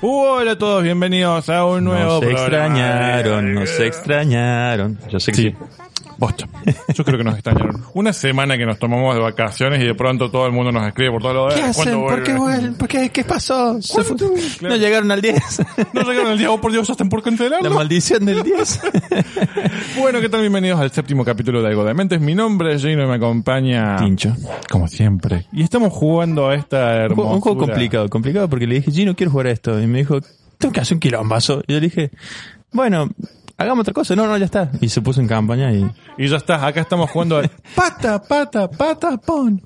Hola a todos, bienvenidos a un nuevo Nos programa. extrañaron, nos extrañaron. Yo sé que Sí. sí. Bosta. Yo creo que nos extrañaron. Una semana que nos tomamos de vacaciones y de pronto todo el mundo nos escribe por todos lados. ¿Qué "Eh, hacen? ¿cuándo ¿Por qué vuelven?". ¿Por qué? ¿Qué pasó? Se fue- Claro. No llegaron al 10. No llegaron el día, oh por Dios, ya están por La cancelarlo. maldición del 10. Bueno, ¿qué tal? Bienvenidos al séptimo capítulo de Algo de Mentes. Mi nombre es Gino y me acompaña... Tincho. Como siempre. Y estamos jugando a esta Un hermosura. juego, un juego complicado, complicado porque le dije, Gino, quiero jugar a esto. Y me dijo, tengo que hacer un quilombazo. Y yo le dije, bueno, hagamos otra cosa. No, no, ya está. Y se puso en campaña y... Y ya está, acá estamos jugando al pata, pata, pata, pon.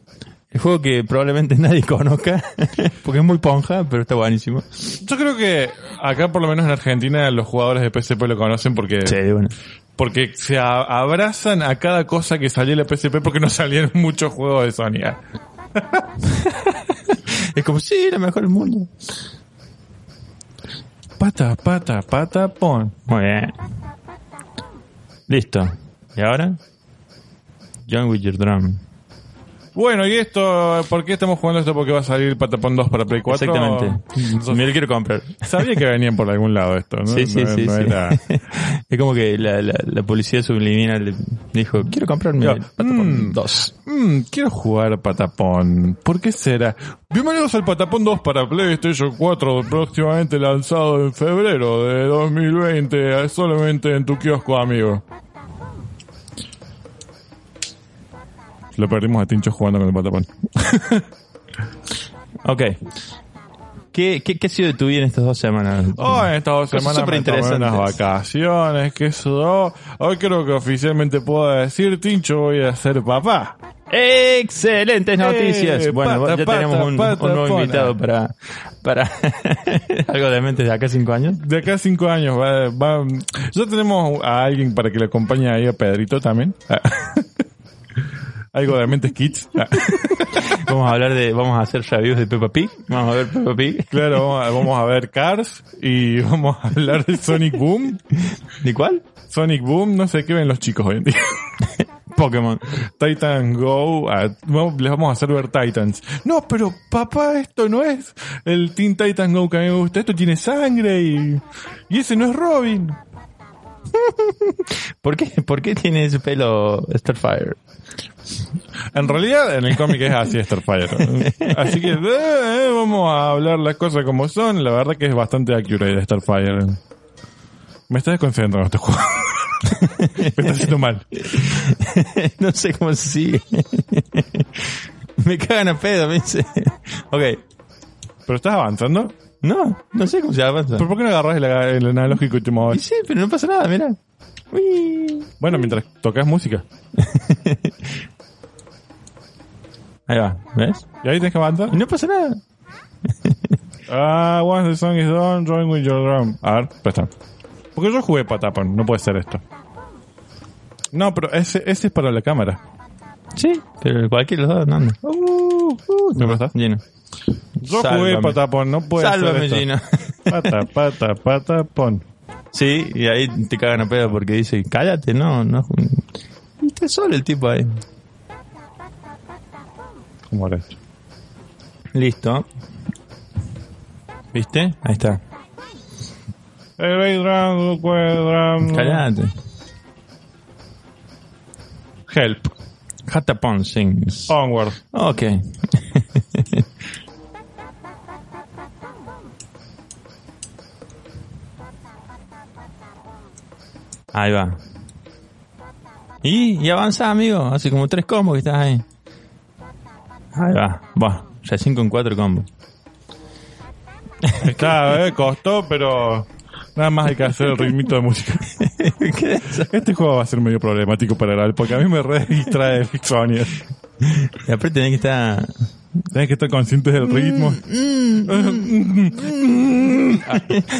El juego que probablemente nadie conozca, porque es muy ponja, pero está buenísimo. Yo creo que acá, por lo menos en Argentina, los jugadores de PSP lo conocen porque, Sí, bueno. porque se abrazan a cada cosa que salió en la PSP porque no salieron muchos juegos de Sony. Ah, Es como, sí, la mejor del mundo. Pata, pata, pata, pon. Muy bien. Listo. ¿Y ahora? John with your drum. Bueno, y esto, ¿por qué estamos jugando esto? Porque va a salir Patapon 2 para Play 4. Exactamente. Me lo quiero comprar. Sabía que venían por algún lado esto, ¿no? Sí, sí, No- sí. no sí. era- es como que la, la, la policía subliminal le dijo, quiero comprarme el Patapon Mm. 2. Mm, quiero jugar Patapón. ¿Por qué será? Bienvenidos al Patapón 2 para PlayStation 4, próximamente lanzado en febrero de 2020, eh, solamente en tu kiosco, amigo. Lo perdimos a Tincho jugando con el Patapón. Ok. ¿Qué, qué, ¿Qué ha sido de tu vida en estas dos semanas? Oh, en estas dos semanas me tomé unas vacaciones, que eso. Hoy creo que oficialmente puedo decir, Tincho, voy a ser papá. Excelentes noticias. Eh, bueno, pata, ya pata, tenemos un, pata, un nuevo invitado para, para algo de mente de acá a cinco años. De acá a cinco años va, va- ya tenemos a alguien para que le acompañe ahí a Pedrito también. Algo de Mentes Kids. Vamos a hablar de, vamos a hacer reviews de Peppa Pig. Vamos a ver Peppa Pig. Claro, vamos a, vamos a ver Cars y vamos a hablar de Sonic Boom. ¿De cuál? Sonic Boom, no sé qué ven los chicos hoy en día. Pokémon. Titan Go, ah, vamos- les vamos a hacer ver Titans. No, pero papá, esto no es el Teen Titan Go que a mí me gusta. Esto tiene sangre y, y ese no es Robin. ¿Por qué, ¿Por qué tiene ese pelo Starfire? En realidad, en el cómic es así Starfire. Así que eh, vamos a hablar las cosas como son. La verdad que es bastante accurate Starfire. Me está desconcentrando este juego. Me está haciendo mal. no sé cómo se sigue. me cagan a pedo, me dice. Ok. ¿Pero estás avanzando? No, no sé cómo se avanza. ¿Pero por qué no agarras el, el analógico y te Y mueves? sí, pero no pasa nada, mira. Uy. Bueno, mientras tocas música. Ahí va, ¿ves? ¿Y ahí tienes que avanzar? Y no pasa nada. Ah, once the song is done, join with your drum. A ver, presta. Porque yo jugué Patapon, no puede ser esto. No, pero ese, ese es para la cámara. Sí, pero cualquiera de los dos, no. Uh, uh, ¿Me prestas? Lleno. Yo Sálvame. jugué Patapon, no puede Sálvame, Gino. esto. Pata, pata, patapon. Sí, y ahí te cagan a pedo porque dice, cállate, no, no. Está solo el tipo ahí. ¿Cómo era esto? Listo. ¿Viste? Ahí está. El. Cállate. Help. Hatapon sings. Onward. Ok. Ahí va. Y, y avanza, amigo. Hace como tres combos que estás ahí. Ahí va. Buah, recién con cuatro combos. Está, eh, costó, pero Nada más hay que hacer el ritmito de música. ¿Qué es eso? Este juego va a ser medio problemático para grabar porque a mí me re distrae el sonido. Y aparte tenés que estar... Tienes que estar conscientes del ritmo.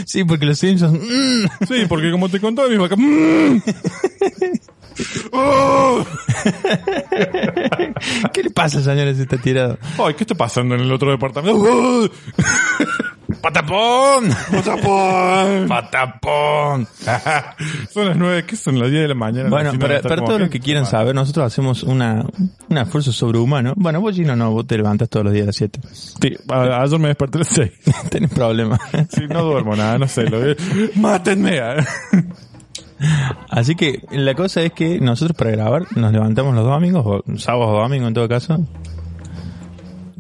Sí, porque los Simpsons... mm. Sí, porque como te contaba mi vaca... ¡Mm! ¡Oh! ¿Qué le pasa, señores? Está tirado. Ay, ¿qué está pasando en el otro departamento? ¡Patapón! ¡Patapón! ¡Patapón! Son las nueve, ¿qué son? Las 10 de la mañana. Bueno, para, todos los que quieran saber, nosotros hacemos una, un esfuerzo sobrehumano. Bueno, vos Gino no, vos te levantas todos los días a las 7. Sí, a- ayer me desperté a las 6. Tenés problemas. Sí, no duermo nada, no sé. Lo. ¡Mátenme! Así que la cosa es que nosotros para grabar nos levantamos los domingos, o sábados o domingos en todo caso,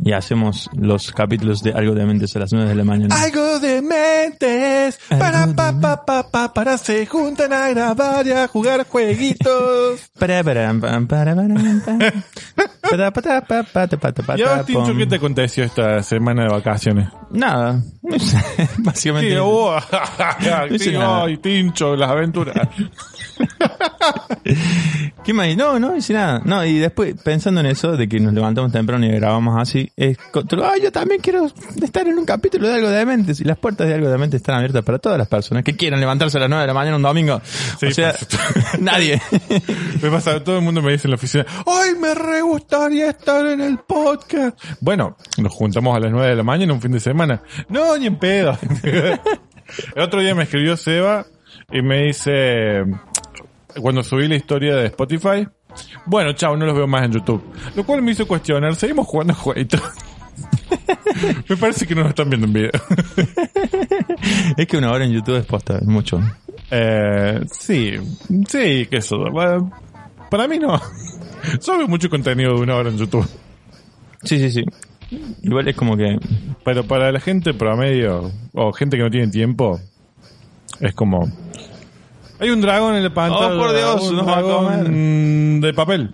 y hacemos los capítulos de Algo de Mentes a las 9 de la mañana. Algo de mentes para pa pa pa pa para se juntan a grabar y a jugar jueguitos. Para, para, para, para, para, para. Para, para, para, para, para, para, Y ahora, para, Tincho. ¿qué te aconteció esta semana de vacaciones? Nada. Básicamente. Sí, oh, No hice sí, nada. ay, Tincho, las aventuras. ¿Qué más? No, no hice nada. No, y después pensando en eso, de que nos levantamos temprano y grabamos así, es, co- ah, yo también quiero estar en un capítulo de Algo de Mentes. Y las puertas de Algo de Mentes están abiertas para todas las personas que quieran levantarse a las 9 de la mañana un domingo. Sí, o sea, nadie. Me pasa, todo el mundo me dice en la oficina, ¡ay, me re gustaría estar en el podcast! Bueno, nos juntamos a las 9 de la mañana un fin de semana. No, ni en pedo. el otro día me escribió Seba y me dice, cuando subí la historia de Spotify, bueno, chao, no los veo más en YouTube. Lo cual me hizo cuestionar, ¿seguimos jugando jueguitos? me parece que no nos están viendo en video. es que una hora en YouTube es posta, es mucho. Eh, sí, sí, que eso. Para mí no. Yo veo mucho contenido de una hora en YouTube. Sí, sí, sí. Igual es como que Pero para la gente promedio, o gente que no tiene tiempo, es como... Hay un dragón en la pantalla. Oh, por Dios, un nos va a dragón comer. de papel.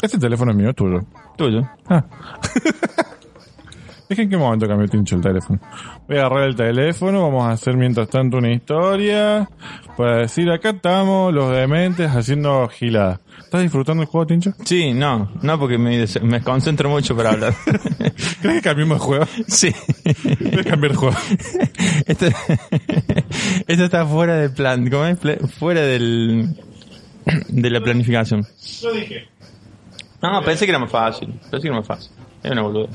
Este teléfono es mío, es tuyo. tuyo. Ah. Que en qué momento cambió Tincho el teléfono. Voy a agarrar el teléfono, vamos a hacer mientras tanto una historia para decir acá estamos los dementes haciendo gilada. ¿Estás disfrutando el juego, Tincho? Sí, no, no porque me, me concentro mucho para hablar. ¿Crees que cambiemos de juego? sí. A cambiar de juego. Esto, esto está fuera del plan, ¿cómo es? Fuera del, de la planificación. Yo dije. No, pensé que era más fácil. Pensé que era más fácil. Es una boluda.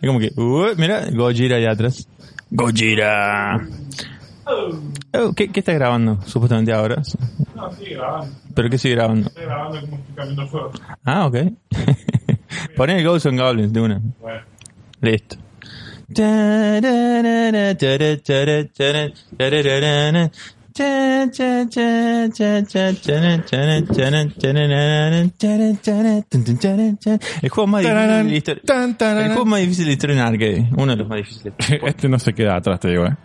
Es como que, uh, mira, Gojira allá atrás. Gojira. Oh, ¿qué, ¿Qué está grabando supuestamente ahora? No, sigue grabando. ¿Pero qué sigue grabando? Estoy grabando como estoy cambiando el juego. Ah, ok. Poné el Ghosts and Goblins de una. Bueno. Listo. El juego más difícil de la historia. El juego más difícil de la historia en arcade. Uno de los más difíciles. Este no se queda atrás, te digo, eh.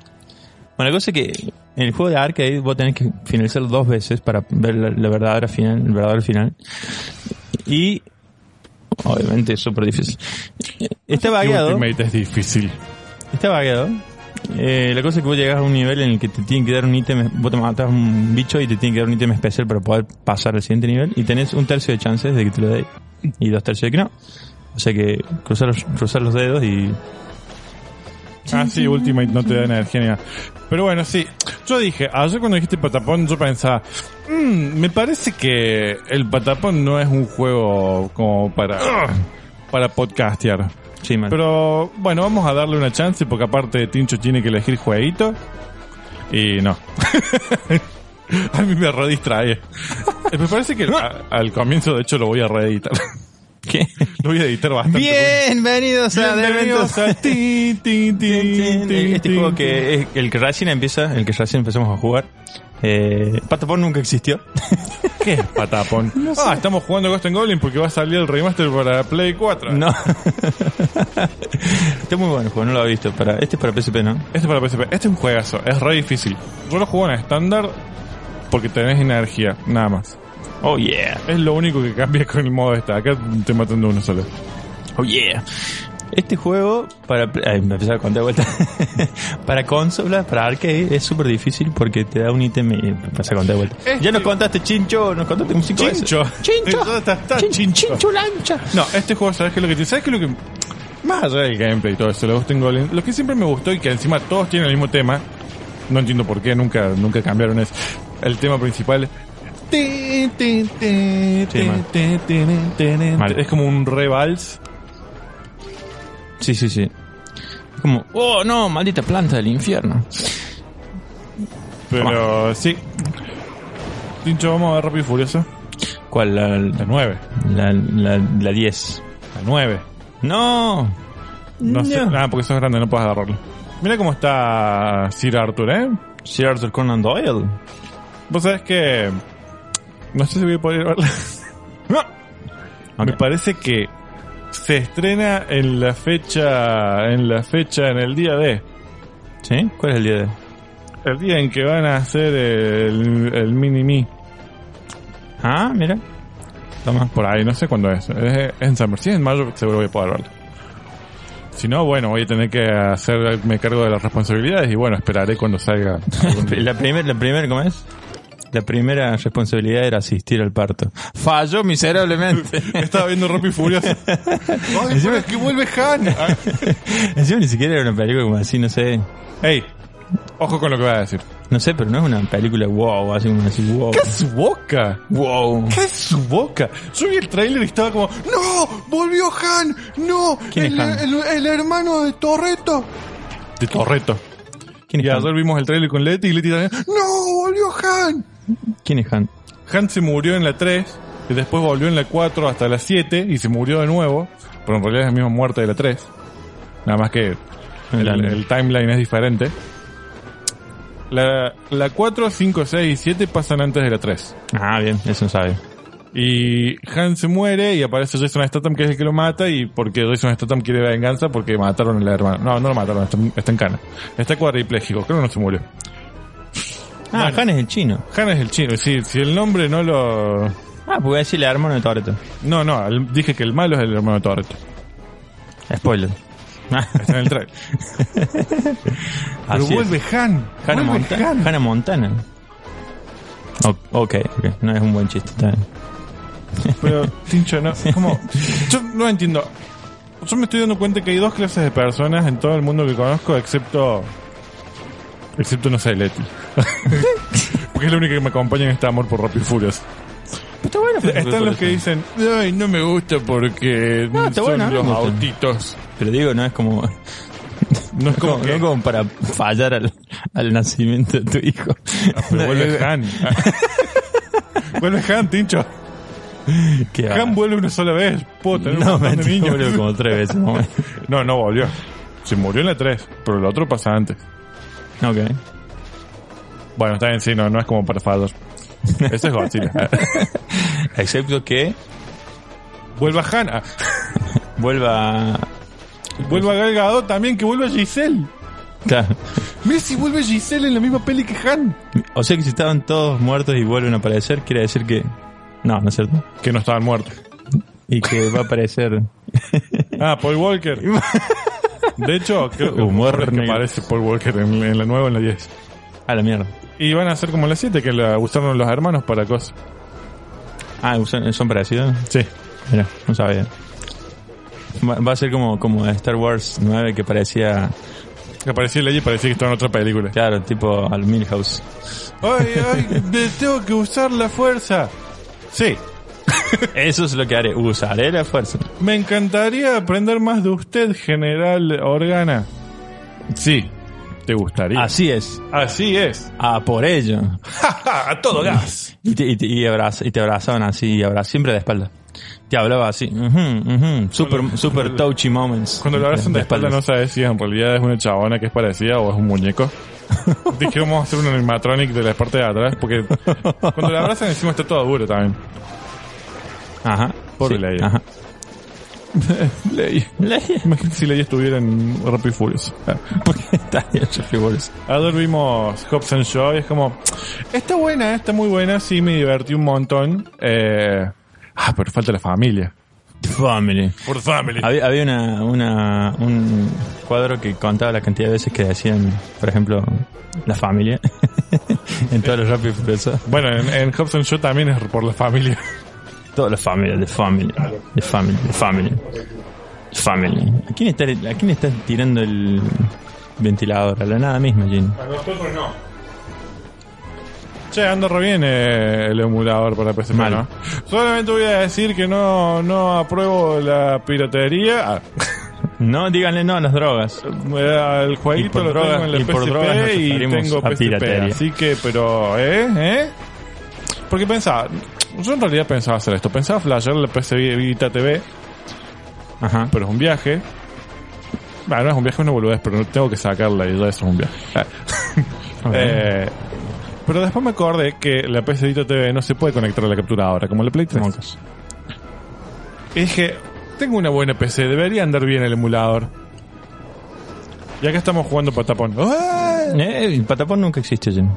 Bueno, la cosa es que en el juego de arcade vos tenés que finalizarlo dos veces para ver la, la verdadera final, el verdadero final. Y obviamente es súper difícil. Está vagueado. Ultimate es difícil. Está vagueado. Eh, la cosa es que vos llegas a un nivel en el que te tienen que dar un ítem, vos te matas un bicho y te tienen que dar un ítem especial para poder pasar al siguiente nivel y tenés un tercio de chances de que te lo dé y dos tercios de que no. O sea que cruzar los, cruzar los dedos y... Ah, sí, Ultimate no te da energía ni nada. Pero bueno, sí. Yo dije, ayer cuando dijiste patapón, yo pensaba, "Mm, me parece que el patapón no es un juego como para, para podcastear. Sí. Pero bueno, vamos a darle una chance porque aparte Tincho tiene que elegir jueguito. Y no. a mí me redistrae. Me parece que a- al comienzo, de hecho, lo voy a reeditar. ¿Qué? lo voy a editar bastante. Bienvenidos a Bienvenidos a tin, tin, tin, tin, Este juego que es el que recién empieza, el que recién empezamos a jugar. Eh, Patapón nunca existió. ¿Qué es patapón? Ah, estamos jugando Ghost and Goblin porque va a salir el remaster para Play 4. no. Está muy bueno el juego, no lo he visto. Para, este es para PSP, ¿no? Este es para PSP. Este es un juegazo. Es re difícil. Yo lo juego en estándar porque tenés energía, nada más. Oh yeah. Es lo único que cambia con el modo esta. Acá te matan de uno solo. Oh yeah. Este juego, para. Ay, me empecé a contar vuelta. para consolas, para arcade, es súper difícil porque te da un ítem y me empecé a contar vuelta. Este- Ya nos contaste chincho, nos contaste como cinco veces. Chincho. Chincho. Está Chin- chincho. chincho lancha. No, este juego, ¿sabes qué es lo que tiene? ¿Sabes qué es lo que.? Más allá del gameplay y todo eso, lo, tengo, lo que siempre me gustó y que encima todos tienen el mismo tema, no entiendo por qué, nunca, nunca cambiaron es el tema principal. Sí. Es como un revals. Sí, sí, sí. Es como, oh no, maldita planta del infierno. Pero sí. Tincho, vamos a ver rápido y furioso. ¿Cuál? La, La 9. la, la, la 10. La 9. No. No sé. Ah, porque sos grande, no puedes agarrarlo. Mira cómo está Sir Arthur, ¿eh? Sir Arthur Conan Doyle. Vos sabés que. No sé si voy a poder verla. no. Me Ok. parece que se estrena en la fecha. En la fecha, en el día de. ¿Sí? ¿Cuál es el día de? El día en que van a hacer el, el mini me. Ah, mira. Toma. Por ahí, no sé cuándo es. Es en. Si es en mayo, seguro voy a poder verlo. Si no, bueno, voy a tener que hacerme cargo de las responsabilidades y bueno, esperaré cuando salga. La primera, la primera, ¿cómo es? La primera responsabilidad era asistir al parto. Falló miserablemente. Estaba viendo Rápido Furioso. ¡Ay, pero es que vuelve Han! Encima ni siquiera era una película como así, no sé. Ey, ojo con lo que voy a decir. No sé, pero no es una película wow, así como así, wow. ¿Qué es su boca? Wow. ¿Qué es su boca? Yo vi el tráiler y estaba como, ¡No! ¡Volvió Han! ¡No! ¿Quién es el, Han? El, el hermano de Torreto. De Torreto. ¿Quién Y es Han? ayer vimos el tráiler con Leti y Leti también, ¡No! ¡Volvió Han! ¿Quién es Han? Han se murió en la 3 y después volvió en la 4 hasta la 7 y se murió de nuevo, pero en realidad es la misma muerte de la 3. Nada más que el, el timeline es diferente. La, la 4, 5, 6 y 7 pasan antes de la 3. Ah, bien, eso sabe. Y Han se muere y aparece Jason Statham que es el que lo mata y porque Jason Statham quiere venganza porque mataron a la hermana. No, no lo mataron, está, está en cana. Está cuadripléjico, creo que no se murió. Ah, Han es el chino. Han es el chino, si, si el nombre no lo... Ah, porque decirle hermano de Toreto. No, no, el- dije que el malo es el hermano de Torreto. Spoiler. Ah, Está en el trailer. Pero así es. vuelve Han. Hannah, vuelve Monta- Han. Hannah Montana. O- ok, ok. No es un buen chiste. está bien. Pero, Tincho, no, como, yo no entiendo. Yo me estoy dando cuenta que hay dos clases de personas en todo el mundo que conozco, excepto, excepto, no sé, Leti. Porque es la única que me acompaña en este amor por Rápido y Furious. Está bueno. Están los que dicen, ay, no me gusta porque No, está son bueno, a mí me los gusta. autitos. Pero digo, no es como... No es como que, no como para fallar al, al nacimiento de tu hijo. Ah, pero No, vuelve Han. vuelve Han, Tincho. que va. Han vuelve una sola vez. Puedo tener un No, montón de mentira, niños. boludo, como tres veces. No, no volvió. Se murió en la 3, pero el otro pasa antes. Ok. Bueno, está bien, sí, no, no es como para fallar. Ese es Godzilla. Excepto que vuelva Hannah. vuelva... Vuelva Gal Gadot también, que vuelva Giselle. Claro. Mira si vuelve Giselle en la misma peli que Han. O sea que si estaban todos muertos y vuelven a aparecer, quiere decir que... No, no es cierto. Que no estaban muertos. Y que va a aparecer... Ah, Paul Walker. De hecho, creo que, Humor es que negro. aparece Paul Walker en, en la nueva o en la 10. A la mierda. Y van a ser como en la 7, que la usaron los hermanos para cosas. Ah, ¿son, son parecidos? Sí. Mira, no sabía. Va, va a ser como, como Star Wars 9 que parecía, Que aparecía Leia y parecía que estaba en otra película. claro, tipo al Milhouse. ¡Ay, ay! tengo que usar la fuerza! Sí. Eso es lo que haré, usaré la fuerza. Me encantaría aprender más de usted, General Organa. Sí, te gustaría. Así es. Así es. Ah, por ello. a todo gas. Y te, y te, y abraza- y te abrazaban así, y abra, siempre de espalda. Te hablaba así. ujú, ujú, super, super touchy moments. Cuando lo abrazan de espalda no sabes si en realidad es una chabona que es parecida o es un muñeco. A hacer un animatronic de la parte de atrás, porque cuando la abrazan encima está todo duro también. Ajá. Pobre sí, Leia. Ajá. Leia. Leia. Imagínate si Leia estuviera en Rápido y Furioso. ¿Por qué está figuras? Ayer vimos Hobbs and Shaw y es como, está buena, está muy buena, sí me divertí un montón. Eh, ah, pero falta la familia. Family. For family. Había, había una, una, un cuadro que contaba la cantidad de veces que decían, por ejemplo, la familia. en todos los rápidos. Bueno, en, en Hobson Show también es por la familia. Toda la familia, de family, de family, de family, family. ¿A quién está, a quién tirando el ventilador? A la nada misma, Jin. Che, anda re bien eh, el emulador para PSP. ¿no? Solamente voy a decir que no, no apruebo la piratería. Ah, No, díganle no a las drogas. el jueguito lo drogas- tengo en la y por drogas nos PSP y tengo a PSP. Así que, pero, ¿eh? ¿Eh? Porque pensaba, yo en realidad pensaba hacer esto. Pensaba flashear la PS Vita TV, Ajá. pero es un viaje. Bueno, no es un viaje, es una boludez, pero no tengo que sacarla y ya eso es un viaje. Ah. Eh, pero después me acordé que la PS Vita TV no se puede conectar a la captura ahora, como la Play 3. Mocos. Y dije, tengo una buena PC, debería andar bien el emulador. Ya que estamos jugando patapón. ¡Ah! Eh, el patapón nunca existe, Jin.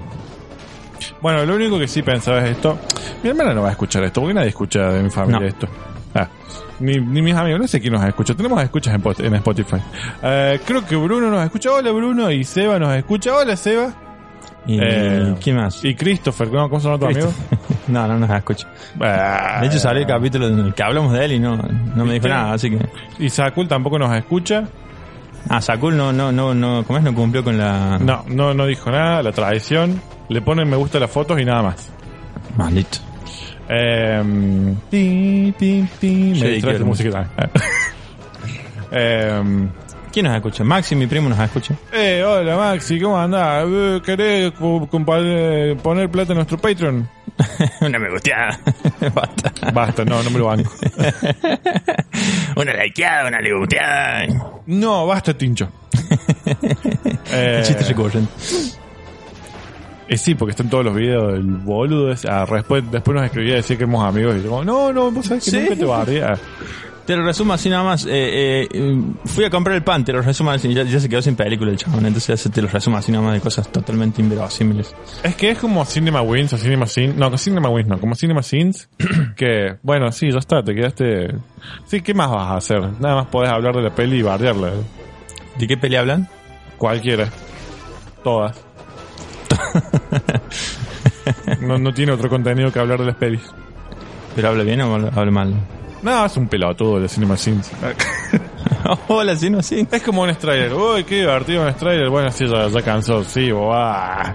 Bueno, lo único que sí pensaba es esto. Mi hermana no va a escuchar esto, porque nadie escucha de mi familia No. esto. Ah, ni, ni mis amigos, no sé quién nos escucha. Tenemos escuchas en, en Spotify. Eh, creo que Bruno nos escucha. Hola Bruno. Y Seba nos escucha. Hola Seba. ¿Y Eh, quién más? Y Christopher, ¿no? ¿cómo se llama tu amigo? no, no nos escucha. Ah, De hecho, salió el capítulo en el que hablamos de él y no, no me dijo nada, así que... Y Sakul tampoco nos escucha. Ah, Sakul no, no, no, no, ¿cómo es? No cumplió con la... No, no, no dijo nada. La tradición. Le ponen me gusta las fotos y nada más. Maldito. Eh, pi, pi, pi, me Sí, distrae la música eh, ¿Quién nos escucha? Maxi, mi primo, nos escucha. eh, hola Maxi, ¿cómo andás? Eh, ¿Querés eh, poner plata en nuestro Patreon? Una me gusteada. Basta. Basta, no, no me lo banco. Una likeada, una le gusteada. No, basta, Tincho. eh, Chiste recurrente. Eh, sí, porque están todos los videos del boludo. ese. Ah, después, después nos escribía y decía que éramos amigos. Y yo, como, no, no, vos sabés que Sí. nunca te barría. Te lo resumo así nada más. Eh, eh, fui a comprar el pan, te lo resumo así. Ya, ya se quedó sin película el chabón. Entonces te lo resumo así nada más de cosas totalmente inverosímiles. Es que es como Cinema Wins o Cinema Sins. No, Cinema Wins no, como Cinema Sins. que, bueno, sí, ya está, te quedaste. Sí, ¿qué más vas a hacer? Nada más podés hablar de la peli y bardearla. ¿De qué peli hablan? Cualquiera. Todas. No, no tiene otro contenido que hablar de las pelis. ¿Pero habla bien o habla, mal? No, es un pelotudo de Cinema Sins. Hola, no, sí. es como un Strider. Uy, qué divertido un Strider. Bueno, sí, ya, ya cansó. Sí, boah.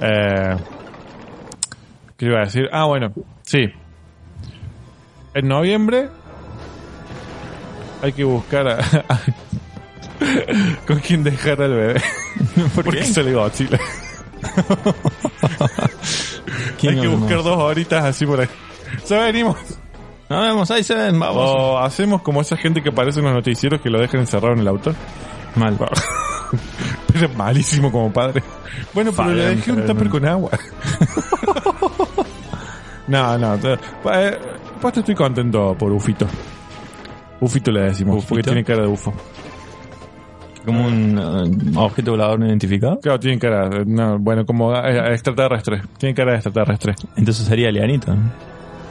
Eh, ¿Qué iba a decir? Ah, bueno, sí. En noviembre hay que buscar a, con quién dejar al bebé. ¿Por Porque qué? sale Godzilla. ¿Quién Hay que buscar dos horitas así por ahí. Ya venimos. Nos vemos, ahí se ven, vamos. O hacemos como esa gente que aparece en los noticieros que lo dejan encerrado en el auto. Mal. Pero malísimo como padre. Bueno, pero le dejé un tupper con agua. no, no. Pues estoy contento por Ufito. Ufito le decimos, porque tiene cara de UFO. Como un uh, objeto volador no identificado. Claro, tiene cara, eh, no, bueno, como eh, extraterrestre. Tiene cara de extraterrestre. Entonces sería Lianito. ¿no?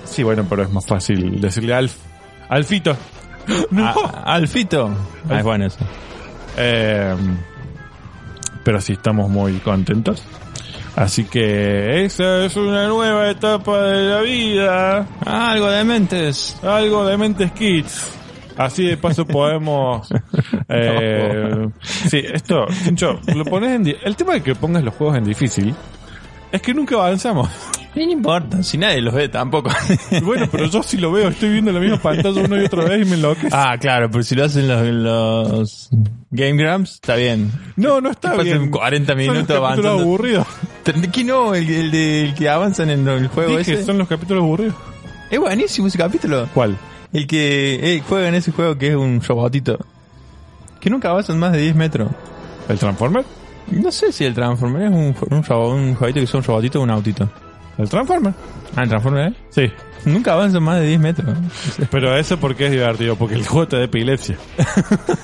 Sí, bueno, pero es más fácil decirle Alf. Alfito. No. Ah, Alfito. Ah, es bueno eso. Eh, pero sí estamos muy contentos. Así que esa es una nueva etapa de la vida. Algo de mentes. Algo de Mentes Kids. Así de paso podemos... Eh, sí, esto, Tincho, lo pones en... El tema de que pongas los juegos en difícil es que nunca avanzamos. No importa, si nadie los ve tampoco. Bueno, pero yo sí lo veo, estoy viendo la misma pantalla una y otra vez y me enloquece. ah, claro, pero si lo hacen los, los Game Grumps, está bien. No, no está bien. 40 Son los minutos avanzando. aburridos. ¿Qué no? El, el de- el que avanzan en el juego Dije, ese. son los capítulos aburridos. Es buenísimo ese capítulo. ¿Cuál? El que eh, juega en ese juego que es un robotito. Que nunca avanzan más de 10 metros. ¿El Transformer? No sé si el Transformer es un, un, jueguito que es un robotito o un autito. ¿El Transformer? Ah, el Transformer, ¿eh? Sí. Nunca avanzan más de 10 metros. Pero eso porque es divertido, porque el juego te da epilepsia.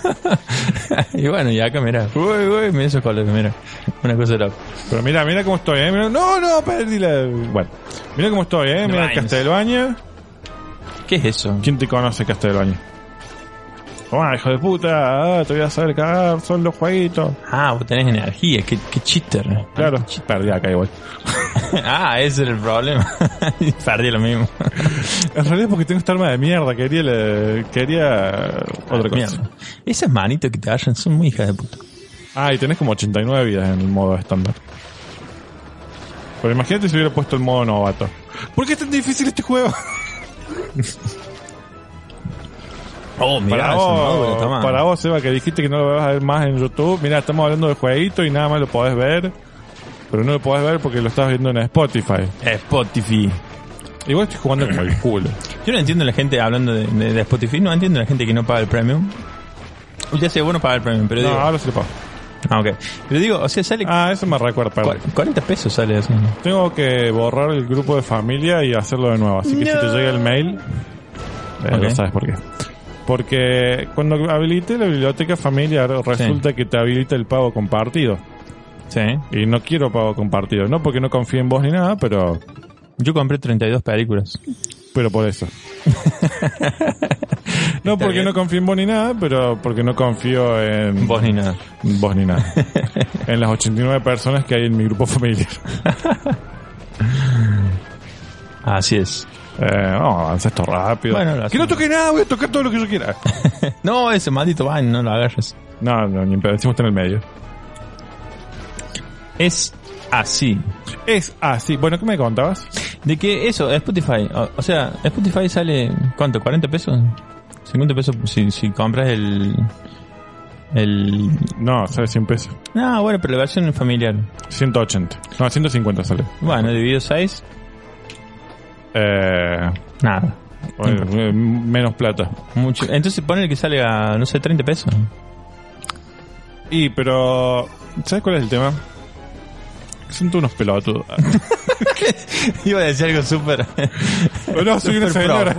y bueno, y acá mira. Uy, uy, mira esos colores, mira. Una cosa loca. Pero mira, mira cómo estoy, ¿eh? Mira- no, no, perdí la... Bueno, mira cómo estoy, ¿eh? Mira. Castelbaña. ¿Qué es eso? ¿Quién te conoce que hasta el baño? Ah, hijo de puta, ah, te voy a hacer cagar, son los jueguitos. Ah, vos tenés energía, qué, qué chister. Claro, perdí acá igual. ah, ese era el problema. Perdí lo mismo. En realidad porque tengo esta arma de mierda, quería, le- quería otra cosa. Mierda. Esas manitos que te hayan son muy hijas de puta. Ah, y tenés como 89 vidas en el modo estándar. Pero imagínate si hubiera puesto el modo novato. ¿Por qué es tan difícil este juego? Oh, mira, para, vos, para vos, Eva, que dijiste que no lo vas a ver más en YouTube. Mira, estamos hablando de jueguito y nada más lo podés ver. Pero no lo podés ver porque lo estás viendo en Spotify. Spotify. Igual estoy jugando como el culo. Yo no entiendo la gente hablando de, de- de Spotify, no entiendo la gente que no paga el premium. Ya sé, bueno pagar el premium, pero No, digo. ahora sí lo pago. Ah, ok. Pero digo, o sea, sale. Ah, eso me recuerda, perdón. cua- 40 pesos sale eso. Tengo que borrar el grupo de familia y hacerlo de nuevo. Así que si te llega el mail, eh, Ok. no sabes por qué. Porque cuando habilité la biblioteca familiar, resulta que te habilita el pago compartido. Sí. Y no quiero pago compartido. No porque no confíe en vos ni nada, pero, Yo compré 32 películas. pero por eso. no porque bien. no confío en vos ni nada, pero porque no confío en Vos ni nada. vos ni nada. en las 89 personas que hay en mi grupo familiar. Así es. Eh, vamos a avanzar esto rápido. Bueno, que no toque nada, voy a tocar todo lo que yo quiera. No, ese maldito van, no lo agarres. No, no, ni decimos está en el medio. Es así. Es así. Bueno, ¿qué me contabas? De que eso, Spotify, o, o sea, Spotify sale, ¿cuánto? ¿40 pesos? 50 pesos si, si compras el... El... No, sale 100 pesos. No, bueno, pero la versión familiar. 180. No, 150 sale. Bueno, dividido 6, Eh, nada. bueno, eh, menos plata. Mucho. Entonces pone el que sale a, no sé, 30 pesos. Y, pero... ¿Sabes cuál es el tema? Son todos unos pelotudos. Iba a decir algo súper... no, soy una señora.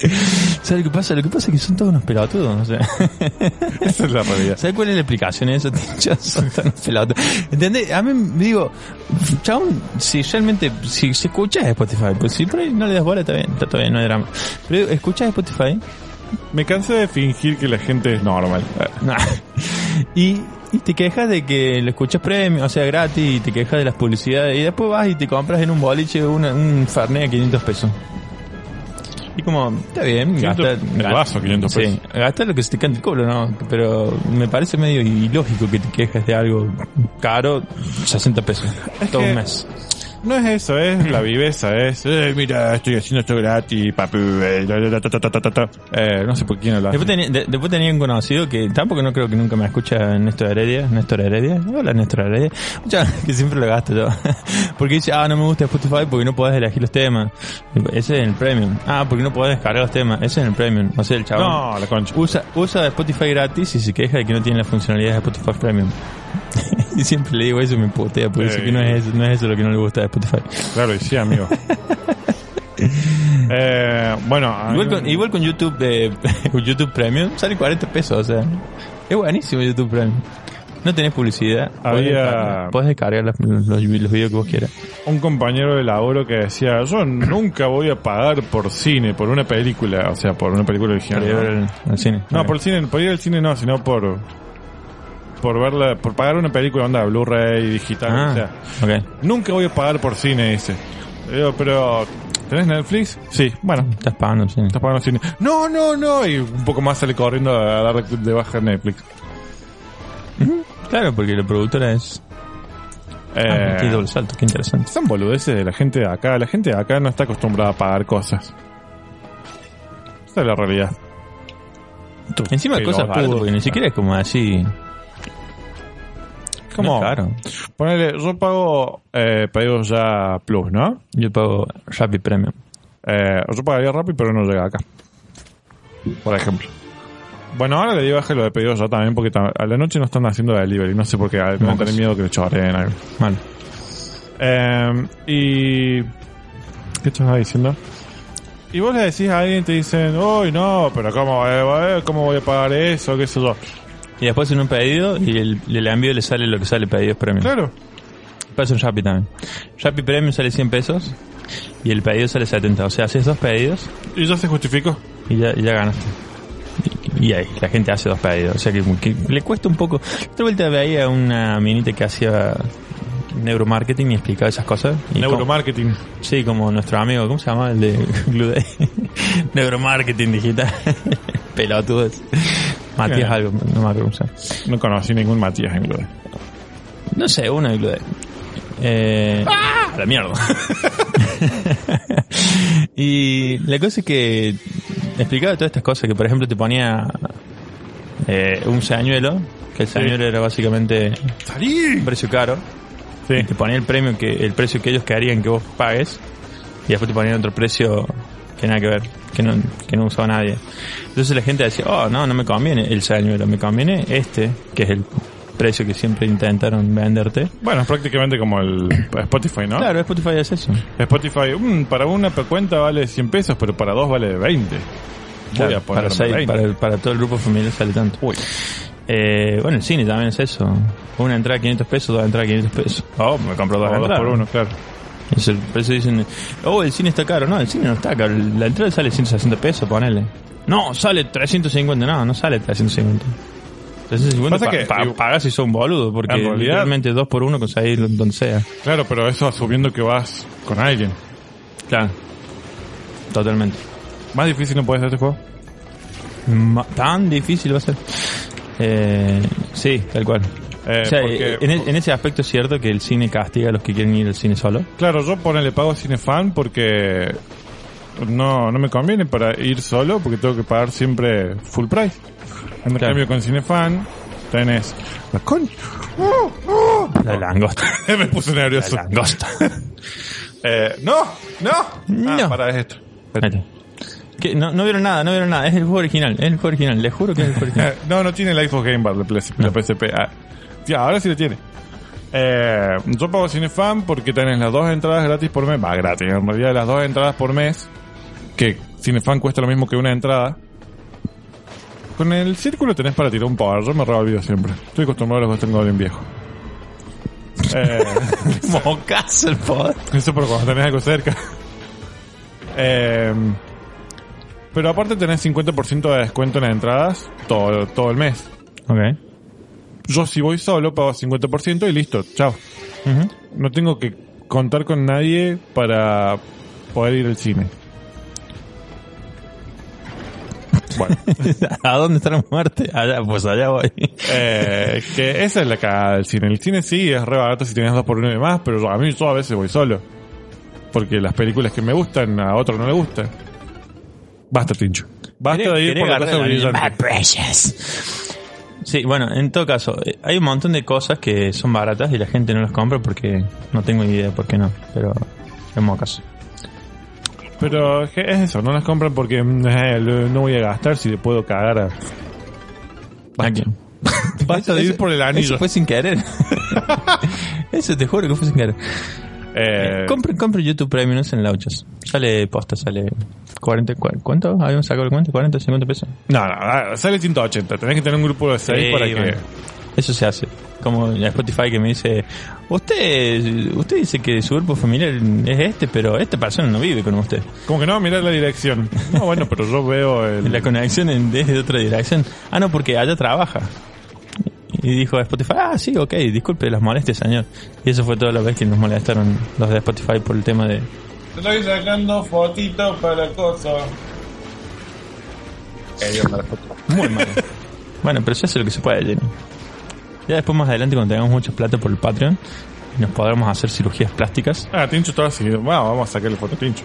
¿Sabes lo que pasa? Lo que pasa es que son todos unos pelotudos. O sea, Esa es la realidad. ¿Sabes cuál es la explicación de eso? Son tan pelotudos. ¿Entendés? A mí me digo, chabón, si realmente, si, si escuchas Spotify, pues si por ahí no le das bola, está bien, está todo bien, no hay drama. Pero digo, escuchas Spotify, Me cansé de fingir que la gente es normal. Y, y te quejas de que lo escuchas premium, o sea, gratis, y te quejas de las publicidades, y después vas y te compras en un boliche una- un Fernet a 500 pesos. Y como, está bien, 500 gasta, vaso, 500 sí, pesos. gasta lo que se te cante el culo, ¿no? Pero me parece medio ilógico que te quejes de algo caro, 60 pesos, todo que- un mes. No es eso, es la viveza, es, eh, mira, estoy haciendo esto gratis, papi, eh. Eh, no sé por quién hace. Después tenía, de- después tenía un conocido que tampoco no creo que nunca me escucha Néstor Heredia. Néstor Heredia. Hola Néstor Heredia. Mucha- que siempre lo gasto yo. porque dice, ah, no me gusta Spotify porque no podés elegir los temas. Ese es el premium. Ah, porque no podés descargar los temas. Ese es el premium. O sea, el chabón. No, la concha. Usa, usa Spotify gratis y se queja de que no tiene las funcionalidades de Spotify Premium. y siempre le digo eso y me putea porque Eh. que no es, eso, no es eso lo que no le gusta de Spotify. Claro, y sí, amigo. eh, bueno, Igual con, igual con YouTube, eh, con YouTube Premium sale 40 pesos, o sea. Es buenísimo YouTube Premium. No tenés publicidad. Había- Podés descargar los, los, los videos que vos quieras. un compañero de laboro que decía, yo nunca voy a pagar por cine, por una película, o sea, por una película original. Cine. No, por el cine, por ir al cine no, sino por por verla, por pagar una película onda Blu-ray digital, Ah, o sea, nunca voy a pagar por cine Digo, pero ¿tenés Netflix? Sí, bueno, Estás pagando el cine. estás pagando cine. No, no, no, y un poco más sale corriendo a dar de baja Netflix. Claro, porque la productora es... Eh, Ah, doble salto, qué interesante. son boludeces de la gente de acá. La gente de acá no está acostumbrada a pagar cosas. Esa es la realidad. Encima de cosas baratas, porque ni siquiera es como así... No es caro. Ponele, yo pago eh, pedidos ya plus, ¿no? Yo pago Rappi Premium. Eh, yo pagaría rápido, pero no llega acá. Por ejemplo. Bueno, ahora le di baja lo de pedidos ya también, porque a la noche no están haciendo delivery. No sé por qué, me Mocos. tener miedo que le choreen algo. Vale. Eh, y. ¿Qué estás diciendo? Y vos le decís a alguien, te dicen, uy, no, pero ¿cómo, eh, ¿cómo voy a pagar eso? ¿Qué sé yo? Y después en un pedido y el, el envío le sale lo que sale pedidos premium. Claro. Pasa en Rappi también. Rappi Premium sale 100 pesos Y el pedido sale 70. O sea, haces dos pedidos ¿Y ya se justificó? y ya, y ya ganaste. Y, y ahí, la gente hace dos pedidos. O sea que, que le cuesta un poco. Otra vuelta veía una minita que hacía neuromarketing y explicaba esas cosas. Y como- Neuromarketing. sí, como nuestro amigo, ¿cómo se llama? El de neuromarketing digital. Pelotudos. Matías algo, no me acuerdo. No conocí ningún Matías en Glode. No sé, uno de Blue Day. Eh, a la mierda. y la cosa es que explicaba todas estas cosas, que por ejemplo te ponía eh, un señuelo, que el señuelo era básicamente ¡Salí! un precio caro, Sí. y te ponía el premio que, el precio que ellos querían que vos pagues, y después te ponían otro precio que nada que ver, que no, que no usaba nadie. Entonces la gente decía, oh no, no me conviene el señuelo, me conviene este, que es el precio que siempre intentaron venderte. Bueno, es prácticamente como el Spotify, ¿no? Claro, Spotify es eso. Spotify, mm, para una cuenta vale 100 pesos, pero para dos vale 20. Voy Claro, a poner para, seis- 20. para, para todo el grupo familiar sale tanto. Uy. Eh, bueno, el cine también es eso. Una entrada 500 pesos, dos entradas 500 pesos. Oh, me compro dos O dos entradas. por uno, claro. Es el precio dicen, oh, el cine está caro. No, el cine no está caro. La entrada sale 160 pesos, ponele. No, sale 350. No, no sale 350. 350 Pasa pa- que- pa- pagas si sos un boludo, porque realidad- literalmente dos por uno conseguís donde sea. Claro, pero eso asumiendo que vas con alguien. Claro. Totalmente. Más difícil no puede ser este juego. Ma- tan difícil va a ser. Eh, sí, tal cual. Eh, o sea, porque- eh, en, e- en ese aspecto es cierto que el cine castiga a los que quieren ir al cine solo. Claro, yo ponele pago a Cinefan porque no, no me conviene para ir solo porque tengo que pagar siempre full price. En Claro. cambio con Cinefan tenés la concha. La langosta. me puse La nervioso. langosta. Eh, no, no. Ah, No. para esto. ¿Qué? No, no vieron nada, no vieron nada. Es el juego original, es el juego original. Les juro que es el juego original. No, no tiene el iPhone Game Bar, la, la PSP. Ah, ya, ahora sí lo tiene. Eh, yo pago Cinefan porque tenés las dos entradas gratis por mes. Va, gratis. En realidad, las dos entradas por mes. Que Cinefan cuesta lo mismo que una entrada. Con el círculo tenés para tirar un power. Yo me reolvido siempre. Estoy acostumbrado a los que tengo bien viejo. Eh, Mocazo el pod. eso por cuando tenés algo cerca. Eh, pero aparte tenés 50% de descuento en las entradas todo, todo el mes. Ok. Yo si voy solo pago 50% y listo, chao. No tengo que contar con nadie para poder ir al cine. Bueno, ¿A dónde está la muerte? Allá, pues allá voy. eh, que esa es la cagada del cine. El cine sí es re barato si tienes dos por uno y demás, pero a mí yo a veces voy solo. Porque las películas que me gustan a otro no le gustan. Basta, Tincho. Basta de ir por la niña. brillante. Sí, bueno, en todo caso, eh, hay un montón de cosas que son baratas y la gente no las compra porque no tengo ni idea por qué no, pero en mocas. Pero es eso, no las compran porque eh, no voy a gastar si le puedo cagar a... Basta. Basta de ir por el anillo. Eso fue sin querer. eso te juro que fue sin querer. Eh, Compre, compre YouTube Premium, en lauchas. Sale posta, sale 40, cu- ¿cuánto? ¿Habíamos sacado el cuenta? ¿40, 50 pesos? no, no, sale 180. Tenés que tener un grupo de 6 Sí, para que... Eso se hace. Como en Spotify que me dice, usted, usted dice que su grupo familiar es este, pero esta persona no vive con usted. Como que no, mirar la dirección. No, bueno, pero yo veo el... La conexión en- es de otra dirección. Ah, no, porque allá trabaja. Y dijo Spotify, ah, sí, ok, disculpe las molestias, señor. Y eso fue toda la vez que nos molestaron los de Spotify por el tema de... Estoy sacando fotitos para la cosa. Muy mal. bueno, pero se hace lo que se puede, Jenny. Ya después más adelante cuando tengamos mucha plata por el Patreon, nos podremos hacer cirugías plásticas. Ah, Tincho todo así. Bueno, vamos a sacarle foto a Tincho.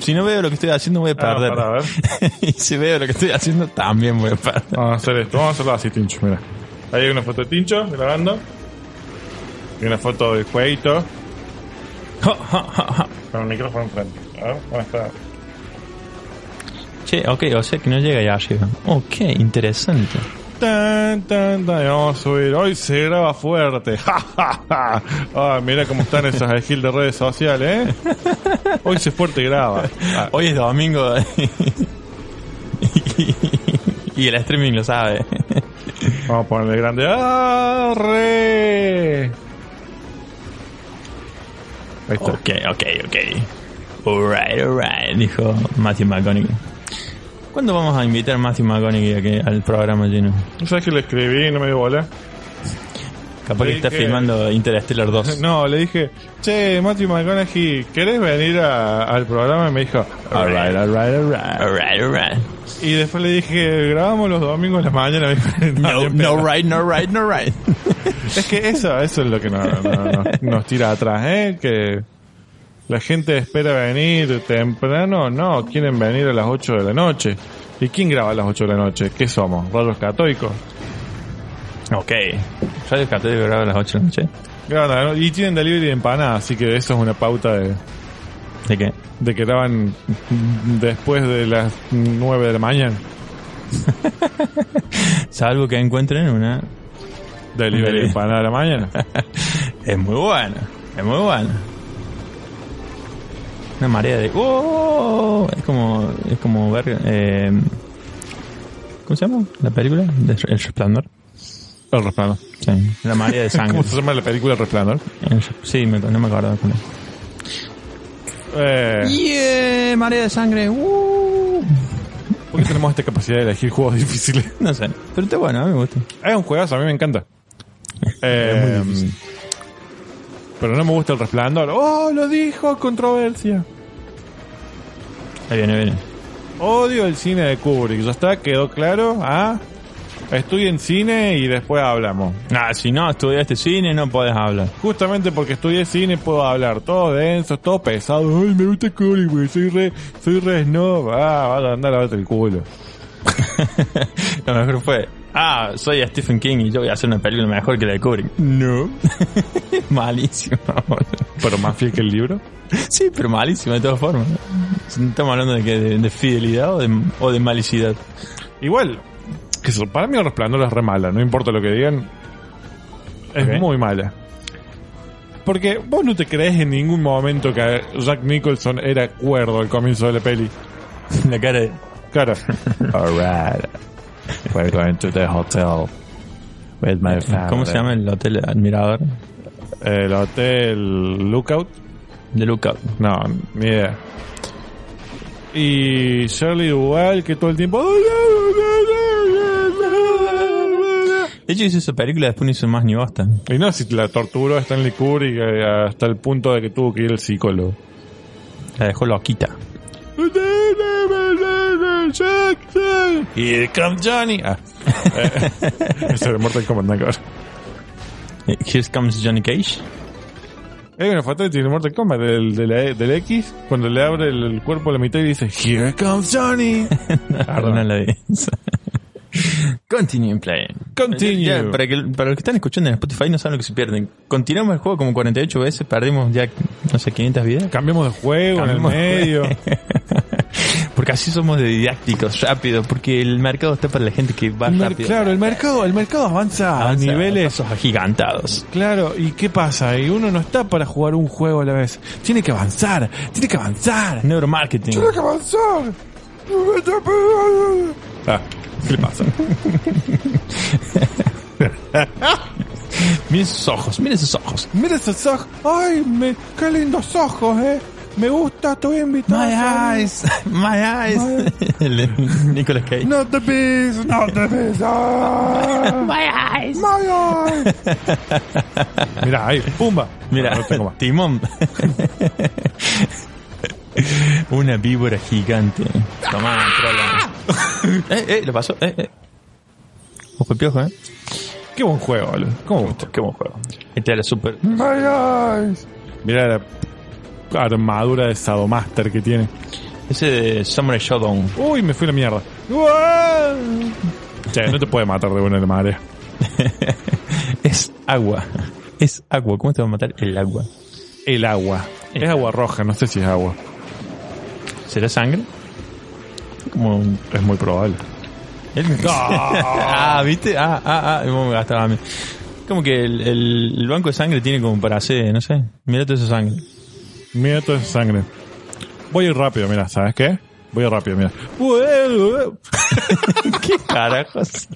Si no veo lo que estoy haciendo voy a Ah, perder. para ver. y si veo lo que estoy haciendo también voy a perder. Vamos a hacer esto. Vamos a hacerlo así, Tincho. Mira. Ahí hay una foto de Tincho grabando. Y una foto de jueguito. Con el micrófono enfrente. A ver, ¿cómo está? che, ok, o sea que no llega allá arriba. Ok, interesante. Tan, tan, tan. Vamos a subir. Hoy se graba fuerte. Ja, ja, ja. Ah, mira cómo están esas skills de redes sociales, ¿eh? Hoy se fuerte graba. Ah, Hoy es domingo y el streaming lo sabe. vamos a ponerle grande. ¡Arre! Ahí está. Ok, ok, ok. Alright, alright, dijo Matthew McConaughey. ¿Cuándo vamos a invitar a Matthew McConaughey aquí al programa lleno? ¿No sabes que le escribí y no me dio bola? Capaz Le que está dije- filmando Interstellar 2. No, le dije, che, Matthew McConaughey, ¿querés venir a- al programa? Y me dijo, alright, alright, alright. Alright, alright. Y después le dije, grabamos los domingos en la mañana. No, no right, no right, no right. Es que eso, eso es lo que nos, nos- nos tira atrás, ¿eh? Que la gente espera venir temprano, no, quieren venir a las 8 de la noche. ¿Y quién graba a las 8 de la noche? ¿Qué somos? ¿Rayos católicos? ok. Radio Católico graba a las 8 de la noche. Graban no- Y tienen delivery de empanadas, así que eso es una pauta de, ¿De qué? de que graban después de las 9 de la mañana. Salvo que encuentren una... Delivery de empanada de la mañana. Es muy buena. Es muy buena. Una marea de... ¡Oh! Es como... Es como ver... Eh, ¿Cómo se llama? ¿La película? El Resplandor. El resplandor. Sí. La marea de sangre. ¿Cómo se llama la película El resplandor? Sí, me- no me acuerdo. Eh, Yeah, marea de sangre. Uh. ¿Por qué tenemos esta capacidad de elegir juegos difíciles? No sé. Pero está bueno, a mí me gusta. Es un juegazo, a mí me encanta. Eh, pero no me gusta el resplandor. ¡Oh, lo dijo! Controversia. Ahí viene, ahí viene. Odio el cine de Kubrick. ¿Ya está? ¿Quedó claro? ¿Ah? Estoy en cine y después hablamos. Ah, si no estudiaste cine, no podés hablar. Justamente porque estudié cine puedo hablar. Todo denso, todo pesado. Ay, me gusta Kubrick soy re, soy re snob. Ah, vas a andar a verte el culo. Lo mejor fue, ah, soy Stephen King y yo voy a hacer una película mejor que la de Kubrick. No. malísimo. Pero más fiel que el libro. sí, pero malísimo de todas formas. Estamos hablando de que de, de fidelidad o de, o de malicidad. Igual, que eso, para mí el resplandor es re mala, no importa lo que digan. Es muy mala. Porque vos no te crees en ningún momento que Jack Nicholson era cuerdo al comienzo de la peli. la cara de... Claro. Alright. We're going to the hotel with my family. ¿Cómo se llama el hotel admirador? El hotel Lookout. De Lookout. No, ni idea. Y Shirley Duvall que todo el tiempo... De hecho hizo esa película después no hizo más ni bosta. Y no, si la torturó a Stanley Kubrick eh, hasta el punto de que tuvo que ir al psicólogo. La dejó loquita. Here comes Johnny. Ah. Ese de Mortal Kombat, no, Here comes Johnny Cage. Hay una fatality en Mortal Kombat del, de la- del X, cuando le abre el, el cuerpo a la mitad y dice, Here comes Johnny. Perdón, no la vi. Continue playing. Continue. Ya, para, que, para los que están escuchando en Spotify no saben lo que se pierden. Continuamos el juego como 48 veces, perdimos ya, no sé, 500 vidas. Cambiamos de juego Cambiamos en el de medio. Porque así somos de didácticos, rápido, porque el mercado está para la gente que va mer- rápido. claro, el mercado, el mercado avanza, Avanza a niveles. agigantados. Claro, ¿y qué pasa? Y uno no está para jugar un juego a la vez. Tiene que avanzar, tiene que avanzar. Neuromarketing. Tiene que avanzar. Ah, ¿qué le pasa? Miren sus ojos, miren sus ojos. Mira esos ojos. Ay, me, qué lindos ojos, eh. Me gusta, estoy invitado. My eyes, my eyes. Nicolas Cage. No te pis, no te pis. Ah, My eyes. my eyes. Mira, ahí, pumba. Mira, No tengo más. Timón. Una víbora gigante. Tomá, trola. eh, eh, lo pasó. Eh, eh. Ojo el piojo, eh. Qué buen juego, boludo. ¿Cómo me gustó? Qué buen juego. Este era super. My eyes. Mira la armadura de Sadomaster que tiene. Ese de Samurai Showdown. Uy, me fui a la mierda. ¡Uah! Che, no te puede matar de buena la marea. Es agua. Es agua. ¿Cómo te va a matar el agua? El agua. Es agua roja, no sé si es agua. ¿Será sangre? Como Es muy probable. Ah, ¿viste? Ah, ah, ah, me gastaba a mí. Como que el, el- el banco de sangre tiene como para hacer, no sé, mira toda esa sangre. Mira toda esa sangre. Voy a ir rápido, mira, ¿sabes qué? Voy a ir rápido, mira. ¿Qué carajos?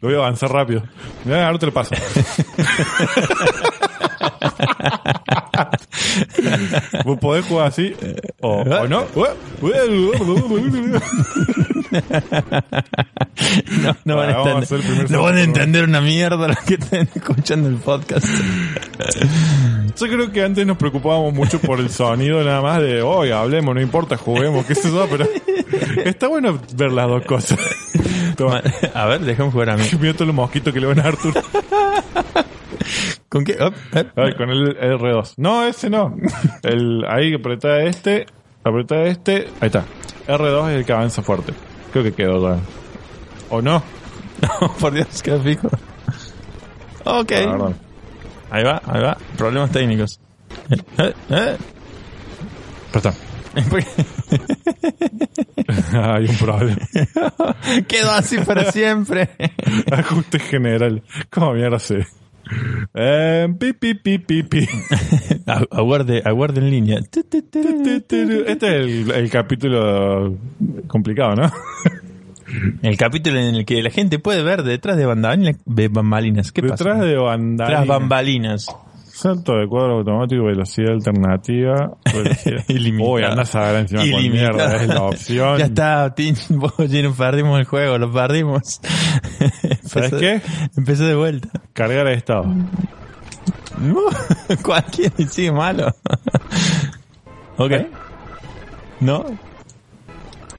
Lo voy a avanzar rápido. Mira, ahora te lo paso. Vos podés jugar así o, o no. No, no van a no van a entender una mierda los que estén escuchando el podcast. Yo creo que antes nos preocupábamos mucho por el sonido nada más de, hoy hablemos, no importa, juguemos, qué sé yo, pero está bueno ver las dos cosas. Toma, A ver, déjame jugar a mí. mira todos los mosquitos que le van a Arthur. ¿Con qué? Op, op. Ay, con el R2. No, ese no. El, ahí apretá este, apretá este, ahí está. R2 es el que avanza fuerte. Creo que quedó ya. ¿O no? No, por Dios, qué fijo. Ok. Ahí va, ahí va. Problemas técnicos. Eh, eh, eh. Pero está. Hay un problema. Quedó así para siempre. Ajuste general. ¿Cómo mierda sé? Eh, pi, pi, pi, pi, pi. Agu- Aguarde, aguarde en línea. Este es el, el capítulo complicado, ¿no? El capítulo en el que la gente puede ver detrás de bambalinas. De bambalinas. ¿Qué Detrás pasa? de bandana. Tras bambalinas. Salto de cuadro automático, velocidad alternativa. Velocidad. Ilimitada. Uy, andás a ver encima con mierda, es la opción. Ya está, Tim, perdimos el juego, lo perdimos. ¿Sabes Empezó- qué? Empezó de vuelta. Cargar a estado. No, cualquiera y sigue malo. ok. No.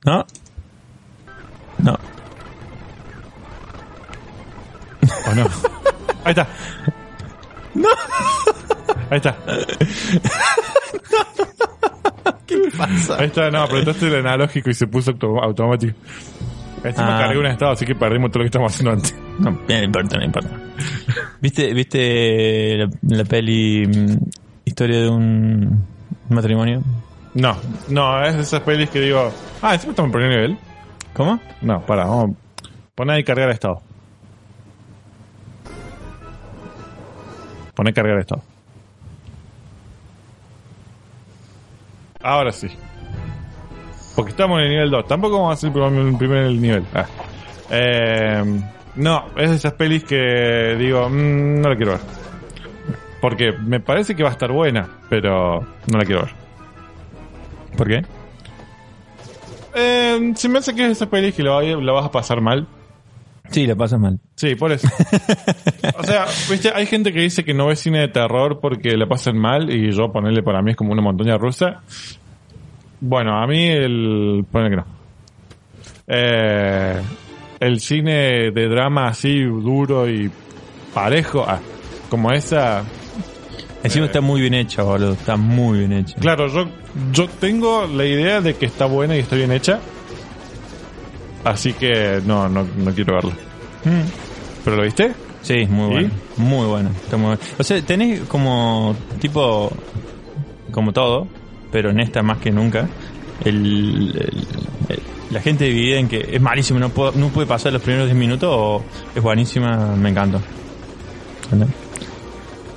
No. No. ¿O no? Ahí está. No. Ahí está. ¿Qué pasa? Ahí está. No, apretaste el analógico y se puso auto- automático. Encima Ah. cargué un estado, así que perdimos todo lo que estamos haciendo antes. No, no importa, no importa. ¿Viste, viste la, la peli mm, Historia de un matrimonio? No, no, es de esas pelis que digo. Ah, encima estamos en primer nivel. ¿Cómo? No, para, vamos. Pon ahí cargar estado. Pone cargar estado. Ahora sí. Porque estamos en el nivel 2. Tampoco vamos a hacer el primer nivel. Ah. Eh, no, es de esas pelis que digo, mm, no la quiero ver. Porque me parece que va a estar buena, pero no la quiero ver. ¿Por qué? Eh, se me hace que es de esas pelis que la, la vas a pasar mal. Sí, la pasas mal. Sí, por eso. o sea, viste, hay gente que dice que no ve cine de terror porque le pasan mal y yo ponerle para mí es como una montaña rusa. Bueno, a mí el... Ponele que no. Eh, el cine de drama así duro y parejo, ah, como esa... Encima está muy bien hecha, boludo. Está muy bien hecha. Claro, yo, yo tengo la idea de que está buena y está bien hecha. Así que no, no, no quiero verla. Mm. ¿Pero lo viste? Sí, muy bueno. Muy bueno. Está muy bueno. O sea, tenés como tipo como todo, pero en esta más que nunca, el, la gente dividida en que es malísimo, no, puedo, no puede pasar los primeros 10 minutos o es buenísima, me encanta.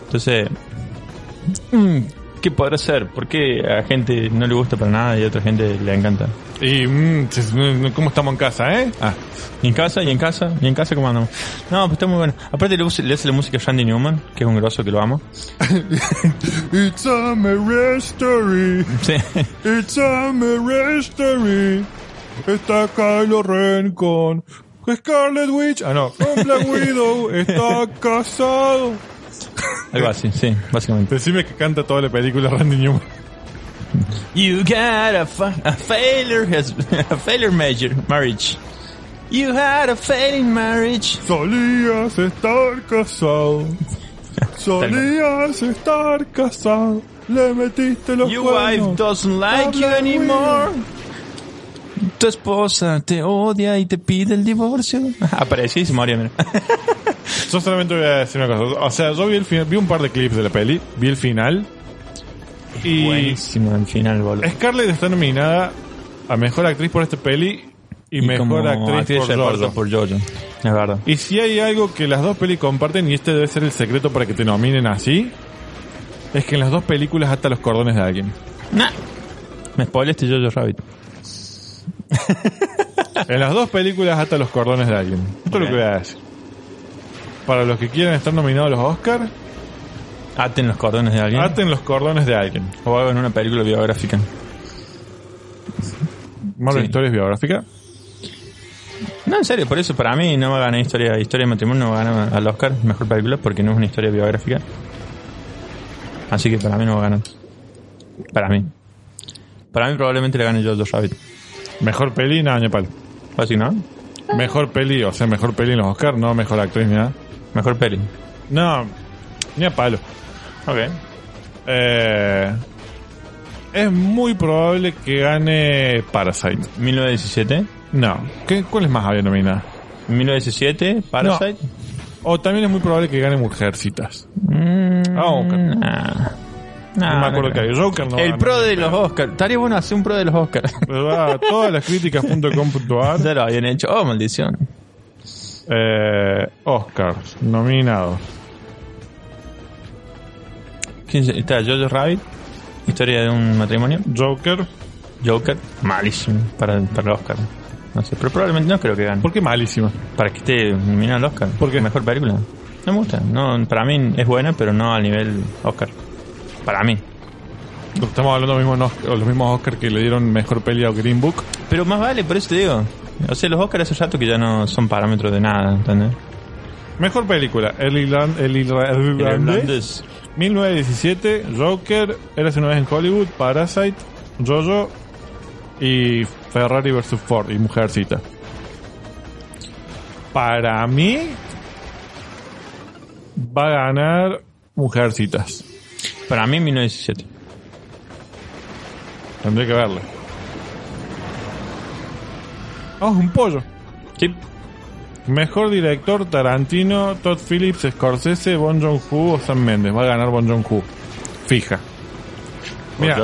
Entonces, mm, ¿qué podrá ser? ¿Por qué a gente no le gusta para nada y a otra gente le encanta? Y mm, se- ¿cómo estamos en casa, eh? Ah, Y en casa, y en casa, y en casa, ¿cómo andamos? No, pues está muy bueno. Aparte le, hace la música a Randy Newman, que es un grosso que lo amo. It's a marriage story. Sí. It's a marriage story. Está Kylo Ren con Scarlet Witch. Ah, no, con Black Widow. Está casado. Algo así, sí, básicamente. Decime que canta toda la película Randy Newman. You got a, fa- a failure, has- a failure major, marriage. You had a failing marriage. Solías estar casado. Solías estar casado. Le metiste los Your wife cuernos. doesn't like you anymore. Tu esposa te odia y te pide el divorcio. Apareció y se moría, mira. Yo solamente voy a decir una cosa. O sea, yo vi el final, vi un par de clips de la peli, vi el final. Y Buenísimo el final, boludo. Scarlett está nominada a mejor actriz por esta peli y, mejor actriz, por Jojo. por Jojo. Es verdad. Y si hay algo que las dos pelis comparten, y este debe ser el secreto para que te nominen así, es que en las dos películas hasta los cordones de alguien. Nah. Me spoileaste Jojo Rabbit. En las dos películas hasta los cordones de alguien. Esto es lo que voy a decir. Para los que quieran estar nominados a los Oscars, Aten los cordones de alguien. Aten los cordones de alguien. O hagan una película biográfica. Marvel Sí. Historias biográfica. No, en serio, por eso para mí no va a ganar historia, historia de matrimonio, no va a ganar al Oscar, mejor película, porque no es una historia biográfica. Así que para mí no va a ganar. Para mí. Para mí probablemente le gane Jojo Rabbit. Mejor peli, nada, ni a palo. ¿O así, no? Mejor peli, o sea, mejor peli en los Oscars, no mejor actriz ni nada. Mejor peli. No, ni a palo. Ok. Eh, es muy probable que gane Parasite. 1917. No. ¿Qué, ¿Cuál es más había nominada? 1917, Parasite. O también es muy probable que gane Mujercitas. Mm, Ah, Oscar. nah. Nah, no me acuerdo no que hay Joker, no. El pro de los Oscars. Estaría bueno hacer un pro de los Oscars. Todas las críticas.com.ar. ya lo habían hecho. Oh, maldición. Eh, Oscars, nominados. ¿Quién se- está? Jojo Rabbit. Historia de un matrimonio. Joker. Joker. Malísimo para, para el Oscar. No sé, pero probablemente no creo que gane. ¿Por qué malísima? Para que esté nominado al Oscar. ¿Por qué? Mejor película. No me gusta. No, para mí es buena, pero no al nivel Oscar. Para mí. Estamos hablando de los mismos, Os- los mismos Oscars que le dieron mejor peli a Green Book. Pero más vale, por eso te digo. O sea, los Oscars hace rato que ya no son parámetros de nada, ¿entendés? Mejor película, El, Irlan- el Irra- el El Irlandés. Irlandés. 1917, Joker, Eras una vez en Hollywood, Parasite, Jojo y Ferrari vs. Ford y Mujercita. Para mí va a ganar Mujercitas. Para mí 1917. Tendré que verla. Vamos, un pollo. Sí. Mejor director Tarantino, Todd Phillips, Scorsese, Bon Joon-ho o Sam Mendes. Va a ganar Bon Joon-ho. Fija. Mira.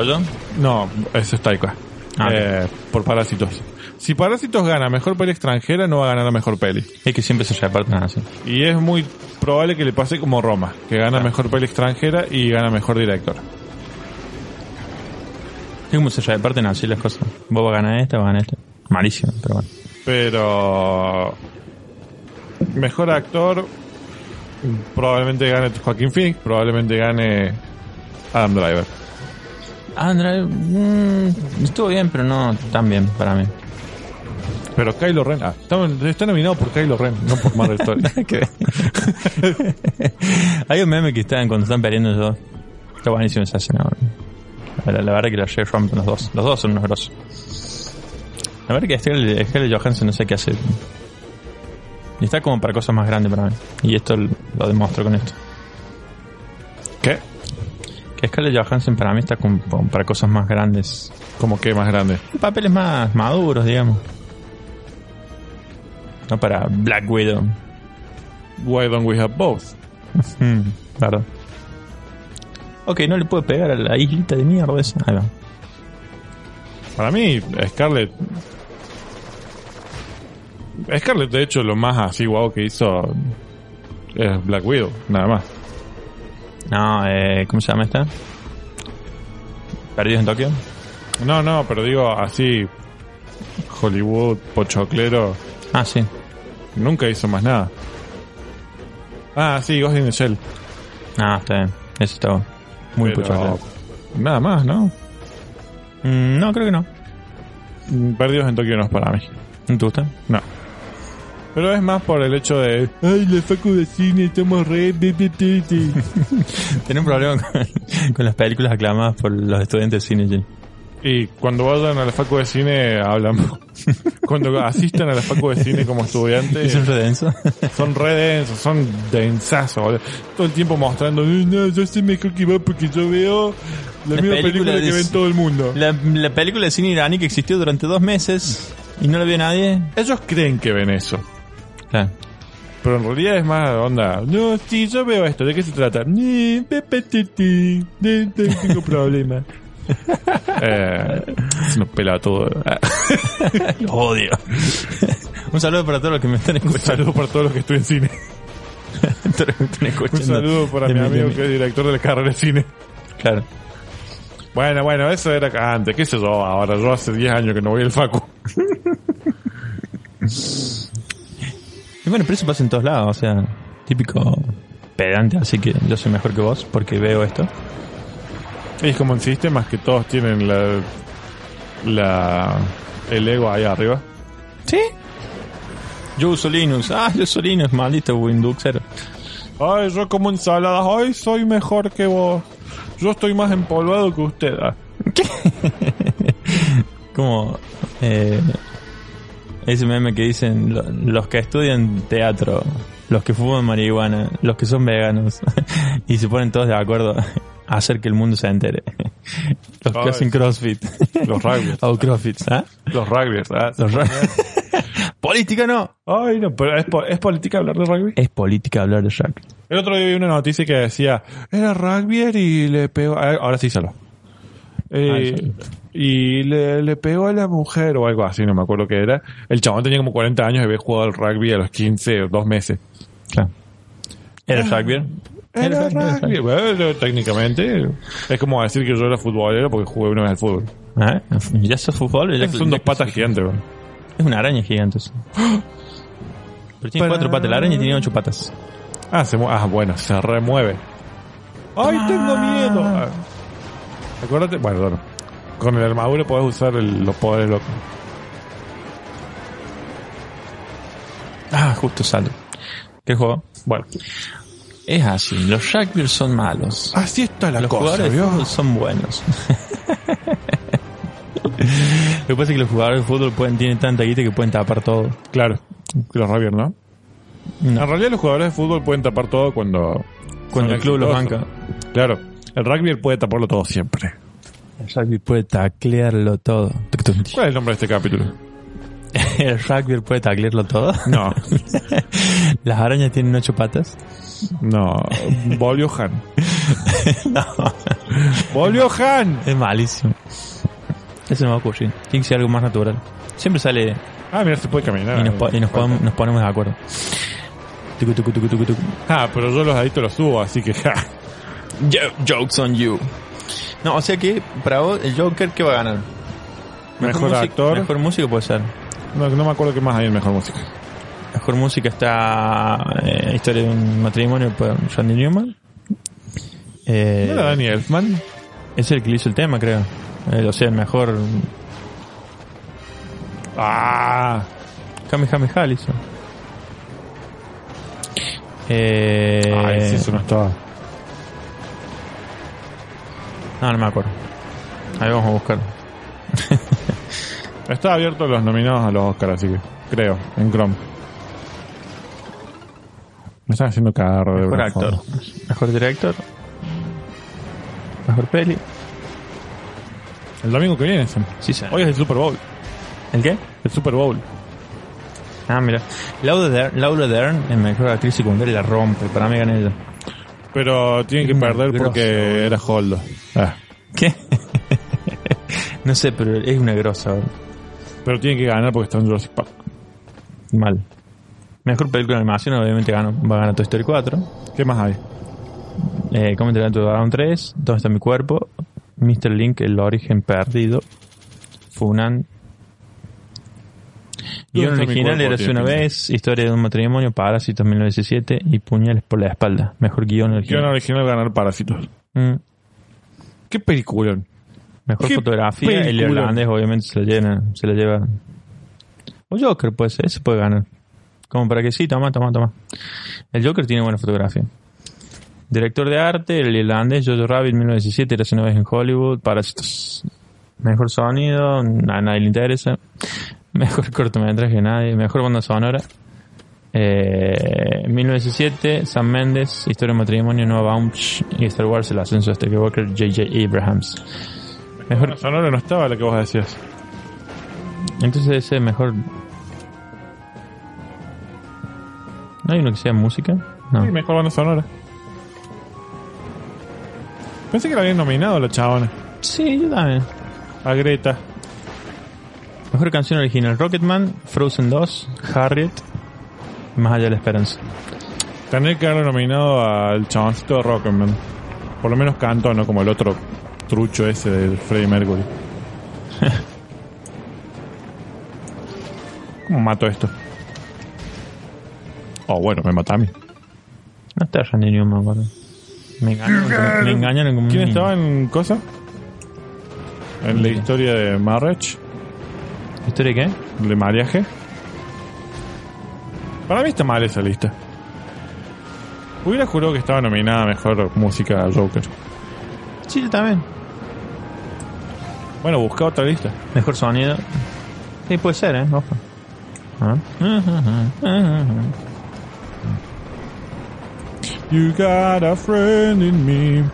No, eso es Taika. Ah, Eh, por Parásitos. Si Parásitos gana mejor peli extranjera, no va a ganar la mejor peli. Es que siempre se reparten así. Y es muy probable que le pase como Roma, que gana Ah. mejor peli extranjera y gana mejor director. Es como se reparten así las cosas. Vos vas a ganar esta, vas a ganar esta. Malísimo, pero bueno. Pero. Mejor actor. Probablemente gane Joaquín Phoenix, probablemente gane Adam Driver. Andra, mm, estuvo bien, pero no tan bien para mí. Pero Kylo Ren, ah, está, está nominado por Kylo Ren, no por Marvel Story. Hay un meme que están cuando están peleando los dos. Está buenísimo esa escena. La, la verdad que la Shea rompen los dos. Los dos son unos grosos. La verdad que Scarlett Johansson no sé qué hace. Y está como para cosas más grandes para mí. Y esto lo demuestro con esto. ¿Qué? Que Scarlett Johansson para mí está como para cosas más grandes. Como que más grande. Papeles más maduros, digamos. No para Black Widow. Why don't we have both? Claro. Ok, no le puedo pegar a la islita de mierda esa. Ahí va. Para mí, Scarlett. Scarlett, de hecho, lo más así guau que hizo es Black Widow, nada más. No, eh, ¿cómo se llama esta? ¿Perdidos en Tokio? No, no, pero digo así. Hollywood, pochoclero, Ah, sí. nunca hizo más nada. Ah, sí, Ghost in the Shell. Ah, está bien. Eso está muy Pero pucho. Nada más, ¿no? Mm, no, creo que no. Mm, Perdidos en Tokio no es para mí. ¿No te gusta? No. Pero es más por el hecho de. Ay, la facu de cine, estamos re. bi, bi, bi, bi". Tiene un problema con, con las películas aclamadas por los estudiantes de cine, Jim. y cuando vayan a la facu de cine, hablan. cuando asistan a la facu de cine como estudiantes, ¿Es un redenso? son re densos, son densazos. boludo. Todo el tiempo mostrando. "Eh, No, yo sé mejor que va porque yo veo la La misma película película que de- ven todo el mundo. La, la película de cine iraní que existió durante dos meses y no la vio nadie. Ellos creen que ven eso. Claro. Pero en realidad es más onda. No, sí, yo veo esto. ¿De qué se trata? Tengo problemas. eh, se nos pela todo. Lo odio. un saludo para todos los que me están Un escuchando. saludo para todos los que cine. Los que están Un saludo para mi mi- amigo que es director de la carrera de cine. Claro. Bueno, bueno, eso era antes. ¿Qué sé yo? Ahora yo hace 10 años que no voy al facu. Y bueno, pero eso pasa en todos lados, o sea, típico pedante, así que yo soy mejor que vos porque veo esto. Es como en sistemas que todos tienen la, la el ego ahí arriba. ¿Sí? Yo uso Linux. Ah, yo uso Linux, maldito Windoxero. Ay, yo como ensaladas. Ay, soy mejor que vos. Yo estoy más empolvado que usted. Ah. Como eh, ese meme que dicen lo- los que estudian teatro, los que fuman marihuana, los que son veganos y se ponen todos de acuerdo a hacer que el mundo se entere. Los que hacen CrossFit. Los rugbyers. o CrossFit. ¿ah? Los rugbyers. ah. Los ra- Política no. Ay, no, pero ¿es, ¿es política hablar de rugby? Es política hablar de rugby. El otro día vi una noticia que decía, era rugbyer y le pegó, ah, ahora sí solo. Eh. Y le, le pegó a la mujer o algo así, no me acuerdo qué era. El chabón tenía como 40 años y había jugado al rugby a los 15 o 2 meses. Claro. ¿Era rugby? Era rugby. Bueno, técnicamente es como decir que yo era futbolero porque jugué una vez al fútbol. ¿Ah? ¿Ya sos fútbol? Ya- Son dos patas gigantes. weón. Es una araña gigante. eso. Pero tiene cuatro patas. La araña tiene ocho patas. Ah, se ah, bueno, se remueve. ¡Ay, tengo miedo! Ah. Acuérdate, bueno, bueno, con el armadura podés usar el- los poderes locos. Ah, justo sale. ¿Qué juego? Bueno, Es así, los rugbyers son malos. así está la los cosa, jugadores de ¿vio? fútbol son buenos. Lo que pasa es que los jugadores de fútbol pueden, tienen tanta guita que pueden tapar todo. Claro, los Rabier, ¿no? No, En realidad los jugadores de fútbol pueden tapar todo cuando... cuando el club los banca. Claro, el rugby puede taparlo todo siempre. El rugby puede taclearlo todo. ¿Cuál es el nombre de este capítulo? El rugby puede taclearlo todo. No, Las arañas tienen ocho patas. no, Boliohan. No, ¡Boliohan! es malísimo. Eso no va a ocurrir. Tiene que ser algo más natural. Siempre sale Ah, mira, se puede caminar. y nos, po- y nos, nos ponemos de acuerdo. Tucu. Ah, pero yo los adictos los subo, así que... ja. Jo- jokes on you. No, o sea que para vos el Joker ¿qué va a ganar? Mejor actor. Mejor música puede ser. No, no me acuerdo qué más hay en Mejor Música. Mejor música está eh, Historia de un matrimonio por Randy Newman. Eh, ¿No era Danny Elfman? Es el que le hizo el tema, creo. Eh, o sea, el mejor Ah, Kamehameha le hizo. Eh, Ay, sí, eso no estaba. No, no me acuerdo. Ahí vamos a buscar. Está abierto los nominados a los Oscars, así que creo, en Chrome. Me están haciendo cagar de Mejor actor. forma. Mejor director. Mejor peli. El domingo que viene, Sam. Sí, sí. Hoy es el Super Bowl. ¿El qué? El Super Bowl. Ah, mira. Laura Dern, Laura Dern en mejor actriz secundaria la rompe. Para mí gana ella. Pero tiene que perder grosso, porque era Holdo. Ah, ¿Qué? no sé, pero es una grosa. pero tiene que ganar porque está en Jurassic Park. Mal. Mejor película de animación, obviamente ganó, va a ganar Toy Story 4. ¿Qué más hay? Eh, ¿Cómo entrenar tu dragón 3? ¿Dónde está mi cuerpo? Mr. Link, el origen perdido. Funan. Guión original era Tiene una vez, Historia de un matrimonio, Parásitos 1917 y Puñales por la espalda. Mejor guion Guión original. original ganar Parásitos. Mm. ¿Qué película? Mejor ¿Qué fotografía, el irlandés obviamente se la llena, se la lleva. O Joker puede ser, ese puede ganar. Como para que sí, toma, toma, toma. El Joker tiene buena fotografía. Director de arte, el irlandés, Jojo Rabbit 1917, era una vez en Hollywood, Parásitos. Mejor sonido, a nadie le interesa. Mejor cortometraje, nadie. Mejor banda sonora. Eh, 1907, Sam Mendes, Historia de matrimonio, Noah Baumbach y Star Wars, El ascenso de Skywalker, J.J. Abrahams. Mejor, La sonora no estaba la que vos decías. entonces ese mejor. ¿No hay uno que sea música? No. Sí, mejor banda sonora. Pensé que la habían nominado la chabona. Sí, yo también. A Greta. Mejor canción original: Rocketman, Frozen 2, Harriet, Más allá de la esperanza. Tendría que haberlo nominado al chaboncito de Rocketman. Por lo menos cantó, no como el otro trucho ese de Freddie Mercury. ¿Cómo mato esto? Oh, bueno, me mata a mí. No está Randy me acuerdo. Me engañaron, como- me engañaron como un ¿Quién niño. estaba en cosa? En la historia de Marriage, ¿Historia de qué? de mariaje. Para mí está mal esa lista. Hubiera jurado que estaba nominada a mejor música Joker. Sí, yo también. Bueno, busca otra lista. Mejor sonido. Sí, puede ser, ¿eh? Ojo. Ah. You got a friend in me.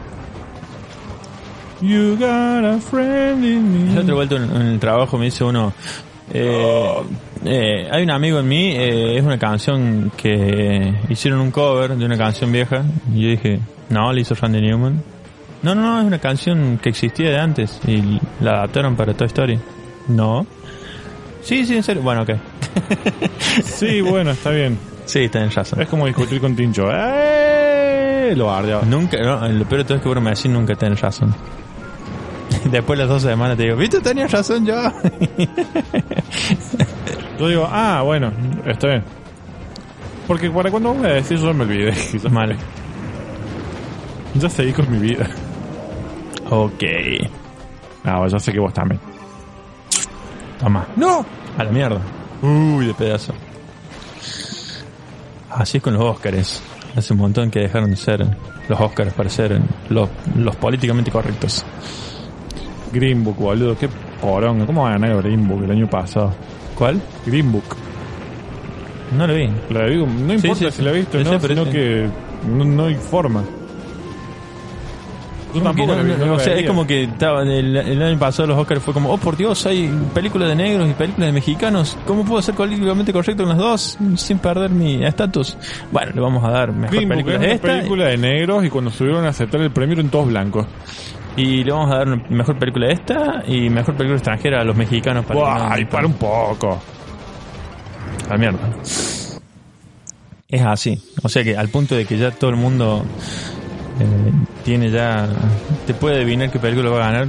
You got a friend in La otra me. vuelta en, en el trabajo me dice uno, eh, eh, hay un amigo en mí, eh, es una canción que hicieron un cover de una canción vieja. Y yo dije, no, le hizo Randy Newman. No, no, no, es una canción que existía de antes y la adaptaron para Toy Story. No. Sí, sí, en serio. Bueno, ok. Sí, bueno, está bien. Sí, tenés razón. Es como discutir con Tincho. ¡Eh! Lo bardeaba. Nunca, no, lo peor de todo es que vos me decís nunca tenés razón. Después de las dos semanas te digo, ¿viste? Tenías razón yo. Yo digo, ah, bueno, está bien. Porque para cuando voy a decir yo me olvidé. quizás. Mal. Ya seguí con mi vida. Ok. No, ya sé que vos también. Toma. ¡No! A la mierda. Uy, de pedazo. Así es con los Óscares. Hace un montón que dejaron de ser los Óscares para ser los, los políticamente correctos. Green Book, boludo. Qué poronga. ¿Cómo va a ganar Green Book el año pasado? ¿Cuál? Green Book. No lo vi. La digo, no importa sí, si la he visto o no, sino que no, no hay forma. Yo tampoco no, la vi, no, o sea, es como que estaba el, el año pasado los Oscars fue como, oh por Dios, hay películas de negros y películas de mexicanos. ¿Cómo puedo ser políticamente correcto en las dos sin perder mi estatus? Bueno, le vamos a dar mejor es esta película de negros y cuando subieron a aceptar el premio eran todos blancos. Y le vamos a dar mejor película de esta y mejor película extranjera a los mexicanos para que no- ¡Ay, para un poco! La mierda. Es así. O sea que al punto de que ya todo el mundo eh, tiene ya. Te puede adivinar qué película va a ganar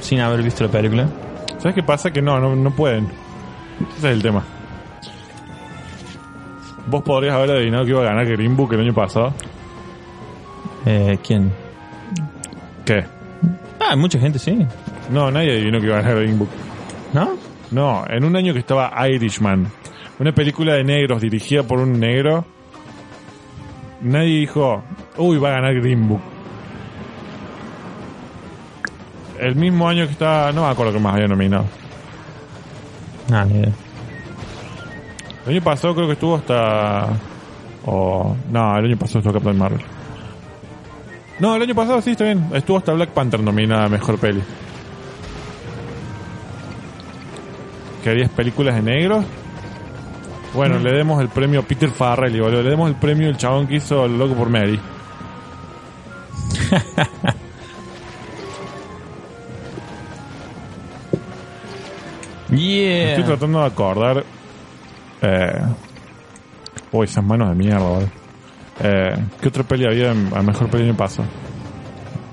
sin haber visto la película. ¿Sabes qué pasa? Que no, no, no pueden. Ese es el tema. Vos podrías haber adivinado que iba a ganar Green Book el año pasado. Eh, ¿Quién? ¿Qué? Ah, mucha gente sí. No, nadie adivinó que iba a ganar Green Book. ¿No? No, en un año que estaba Irishman, una película de negros dirigida por un negro, nadie dijo, uy, va a ganar Green Book. El mismo año que estaba, no me acuerdo que más había nominado. Ah, ni idea. El año pasado creo que estuvo hasta... O... no, el año pasado estuvo Captain Marvel. No, el año pasado sí, está bien. Estuvo hasta Black Panther nominada a Mejor Peli. ¿Querías películas de negros? Bueno, le demos el premio a Peter Farrelly, boludo. Le demos el premio al chabón que hizo El Loco por Mary. Yeah. Estoy tratando de acordar... Eh... Uy, esas manos de mierda, boludo. Eh, ¿Qué otra peli había en- a Mejor Peli el año pasado?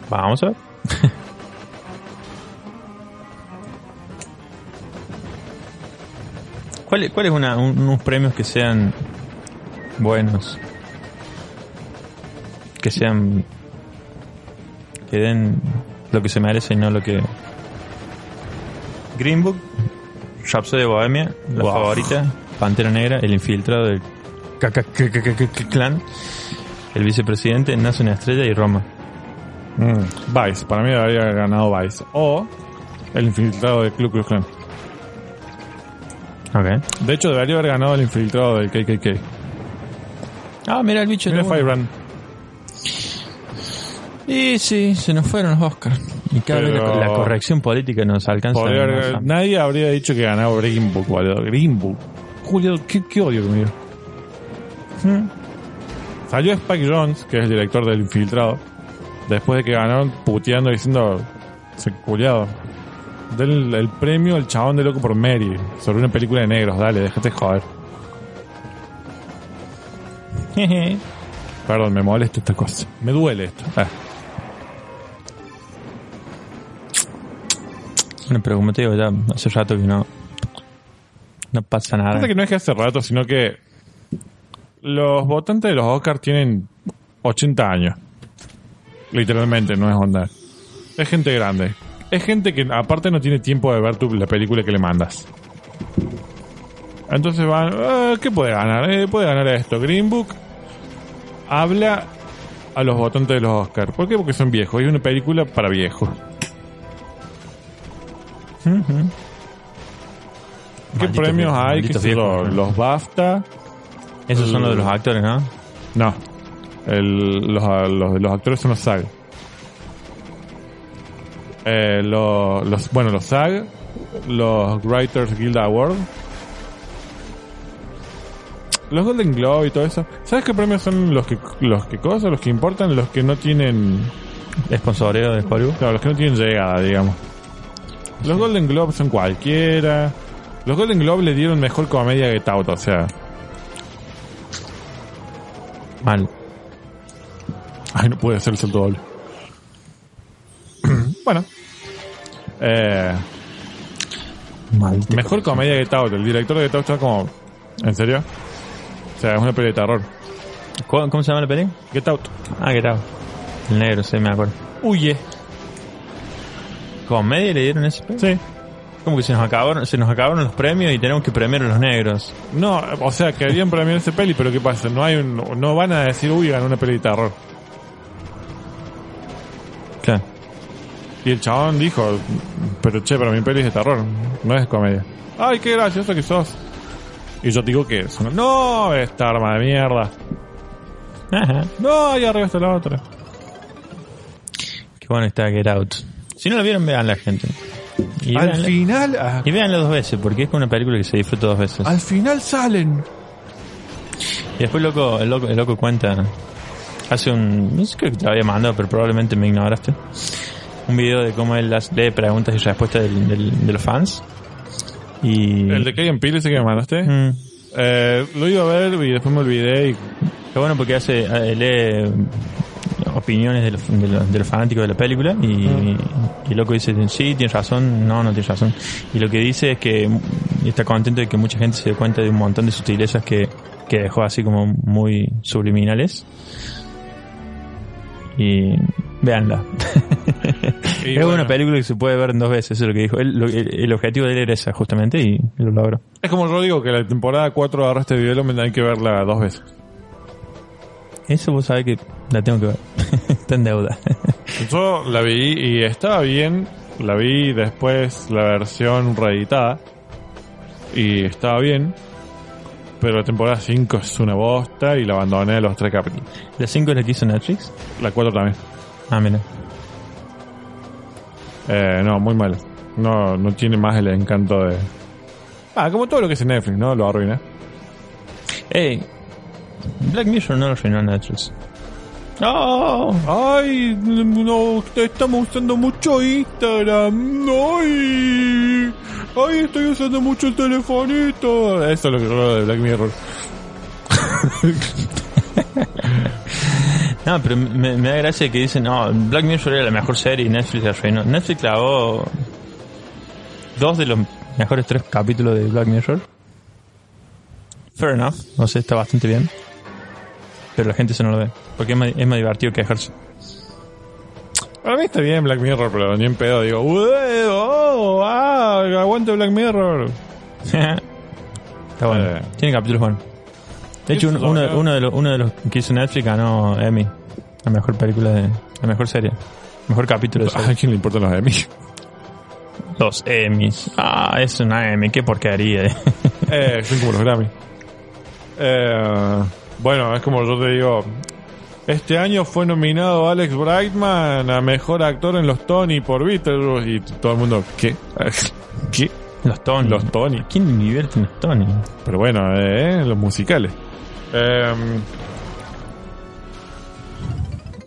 Vamos a ver. ¿Cuál, cuál es una, un- unos premios que sean buenos? Que sean. que den lo que se merece y no lo que. Green Book, Rhapsody de Bohemia, la Wow. favorita, Pantera Negra, el infiltrado del clan, el vicepresidente, Nace una estrella y Roma. Mm, Vice, para mí habría ganado Vice. O el infiltrado del Ku Klux Klan. Ok. De hecho, debería haber ganado el infiltrado del KKK. Ah, mira el bicho. Mira. Firebrand. Y sí, se nos fueron los Oscars. Y cada vez la, la corrección política nos alcanza. Podría nadie habría dicho que ganaba Green Book, boludo. Green Book. Julio, qué, qué odio que me dio. Hmm. Salió Spike Jones, que es el director del infiltrado, después de que ganaron puteando diciendo, se culiado. Del el premio al chabón de loco por Mary, sobre una película de negros, dale, déjate joder. Perdón, me molesta esta cosa. Me duele esto. Ah. Bueno, pero como te digo, ya hace rato que no. No pasa nada. Pasa que no es que hace rato, sino que los votantes de los Oscars tienen 80 años. Literalmente, no es onda. Es gente grande. Es gente que aparte no tiene tiempo de ver tu, la película que le mandas. Entonces van, "Ah, ¿qué puede ganar? Eh, puede ganar esto. Green Book habla a los votantes de los Oscars. ¿Por qué? Porque son viejos. Es una película para viejos. ¿Qué Maldito premios hay? ¿Qué viejo. Los BAFTA. Esos son los de los actores, ¿no? No. El- los, los, los actores son los SAG. Eh, lo- los, bueno, los SAG, los Writers Guild Award, los Golden Globe y todo eso. ¿Sabes qué premios son los que los que cosas, los que importan, los que no tienen, Sponsoreo de Hollywood. claro, los que no tienen llegada, digamos? Los Golden Globes son cualquiera. Los Golden Globe le dieron mejor comedia que Out, o sea, Mal. Ay, no puede ser el salto doble. bueno. Eh, mejor comedia que Tout. El director de Tout está como... ¿En serio? O sea, es una peli de terror. ¿Cómo, cómo se llama la peli? Get Out. Ah, ¿qué tal? El negro, sí, me acuerdo. Huye. ¿Comedia le dieron ese premio? Sí. Como que se nos acabaron, se nos acabaron los premios y tenemos que premiar a los negros. No, o sea, querían premiar ese peli, pero ¿qué pasa? No hay un, no van a decir, uy, ganó una peli de terror. Claro. Y el chabón dijo, pero che, pero mi peli es de terror, no es comedia. Ay, qué gracioso que sos. Y yo digo que es. No, esta arma de mierda. Ajá. No, ahí arriba está la otra. Qué bueno está Get Out. Si no lo vieron, vean la gente. Y al véanla- final, ah, Y véanla dos veces, porque es una película que se disfruta dos veces. al final salen. Y después loco, el loco, el loco cuenta, hace un, no sé, creo que te lo había mandado, pero probablemente me ignoraste. Un video de cómo él las lee preguntas y respuestas del- del- de los fans. Y... El de Kevin Peele ese que me mandaste. Mm. Eh, lo iba a ver y después me olvidé y Qué bueno porque hace, eh, lee opiniones de los, de los- de los fanáticos de la película y, y el loco dice, sí, tienes razón, no, no tienes razón. Y lo que dice es que está contento de que mucha gente se dé cuenta de un montón de sutilezas que, que dejó así como muy subliminales. Y véanla. Y es bueno. una película que se puede ver en dos veces, eso es lo que dijo. Él- lo- el, el objetivo de él era ese justamente y lo logró. es como yo digo que la temporada 4 agarra este video me hay que verla dos veces. Eso vos sabés que la tengo que ver. está en deuda. Yo la vi y estaba bien. La vi después la versión reeditada. Y estaba bien. Pero la temporada 5 es una bosta y la abandoné a los tres capítulos. ¿La 5 es la que hizo Netflix? La 4 también. Ah, mira. Eh, no, muy mal. No, no tiene más el encanto de... Ah, como todo lo que es en Netflix, ¿no? Lo arruina. Hey, Black Mirror no lo arruinó Netflix. ¡Oh! Ay, no, estamos usando mucho Instagram. Ay, ay, estoy usando mucho el telefonito. Eso es lo que raro de Black Mirror. No, pero me, me da gracia que dicen, no, Black Mirror era la mejor serie y Netflix la arruinó. Netflix clavó dos de los mejores tres capítulos de Black Mirror. Fair enough, no sé, está bastante bien. Pero la gente se no lo ve, porque es más, es más divertido quejarse. Para mí está bien Black Mirror, pero ni en pedo. Digo, "Ué, oh, ah, aguante Black Mirror. está bueno. Eh. Tiene capítulos buenos. De hecho, uno, de los, uno de los que hizo Netflix ganó Emmy. La mejor película de... La mejor serie. Mejor capítulo de serie. ¿A quién le importan los Emmy? Los Emmys. Ah, es una Emmy, qué porquería. Eh, son como los Grammy. Eh, bueno, es como yo te digo. Este año fue nominado Alex Brightman a mejor actor en los Tony por Beetlejuice y todo el mundo, ¿qué? ¿Qué? los Tony. Los Tony. ¿Quién divierte en los Tony? Pero bueno, eh, los musicales. Eh,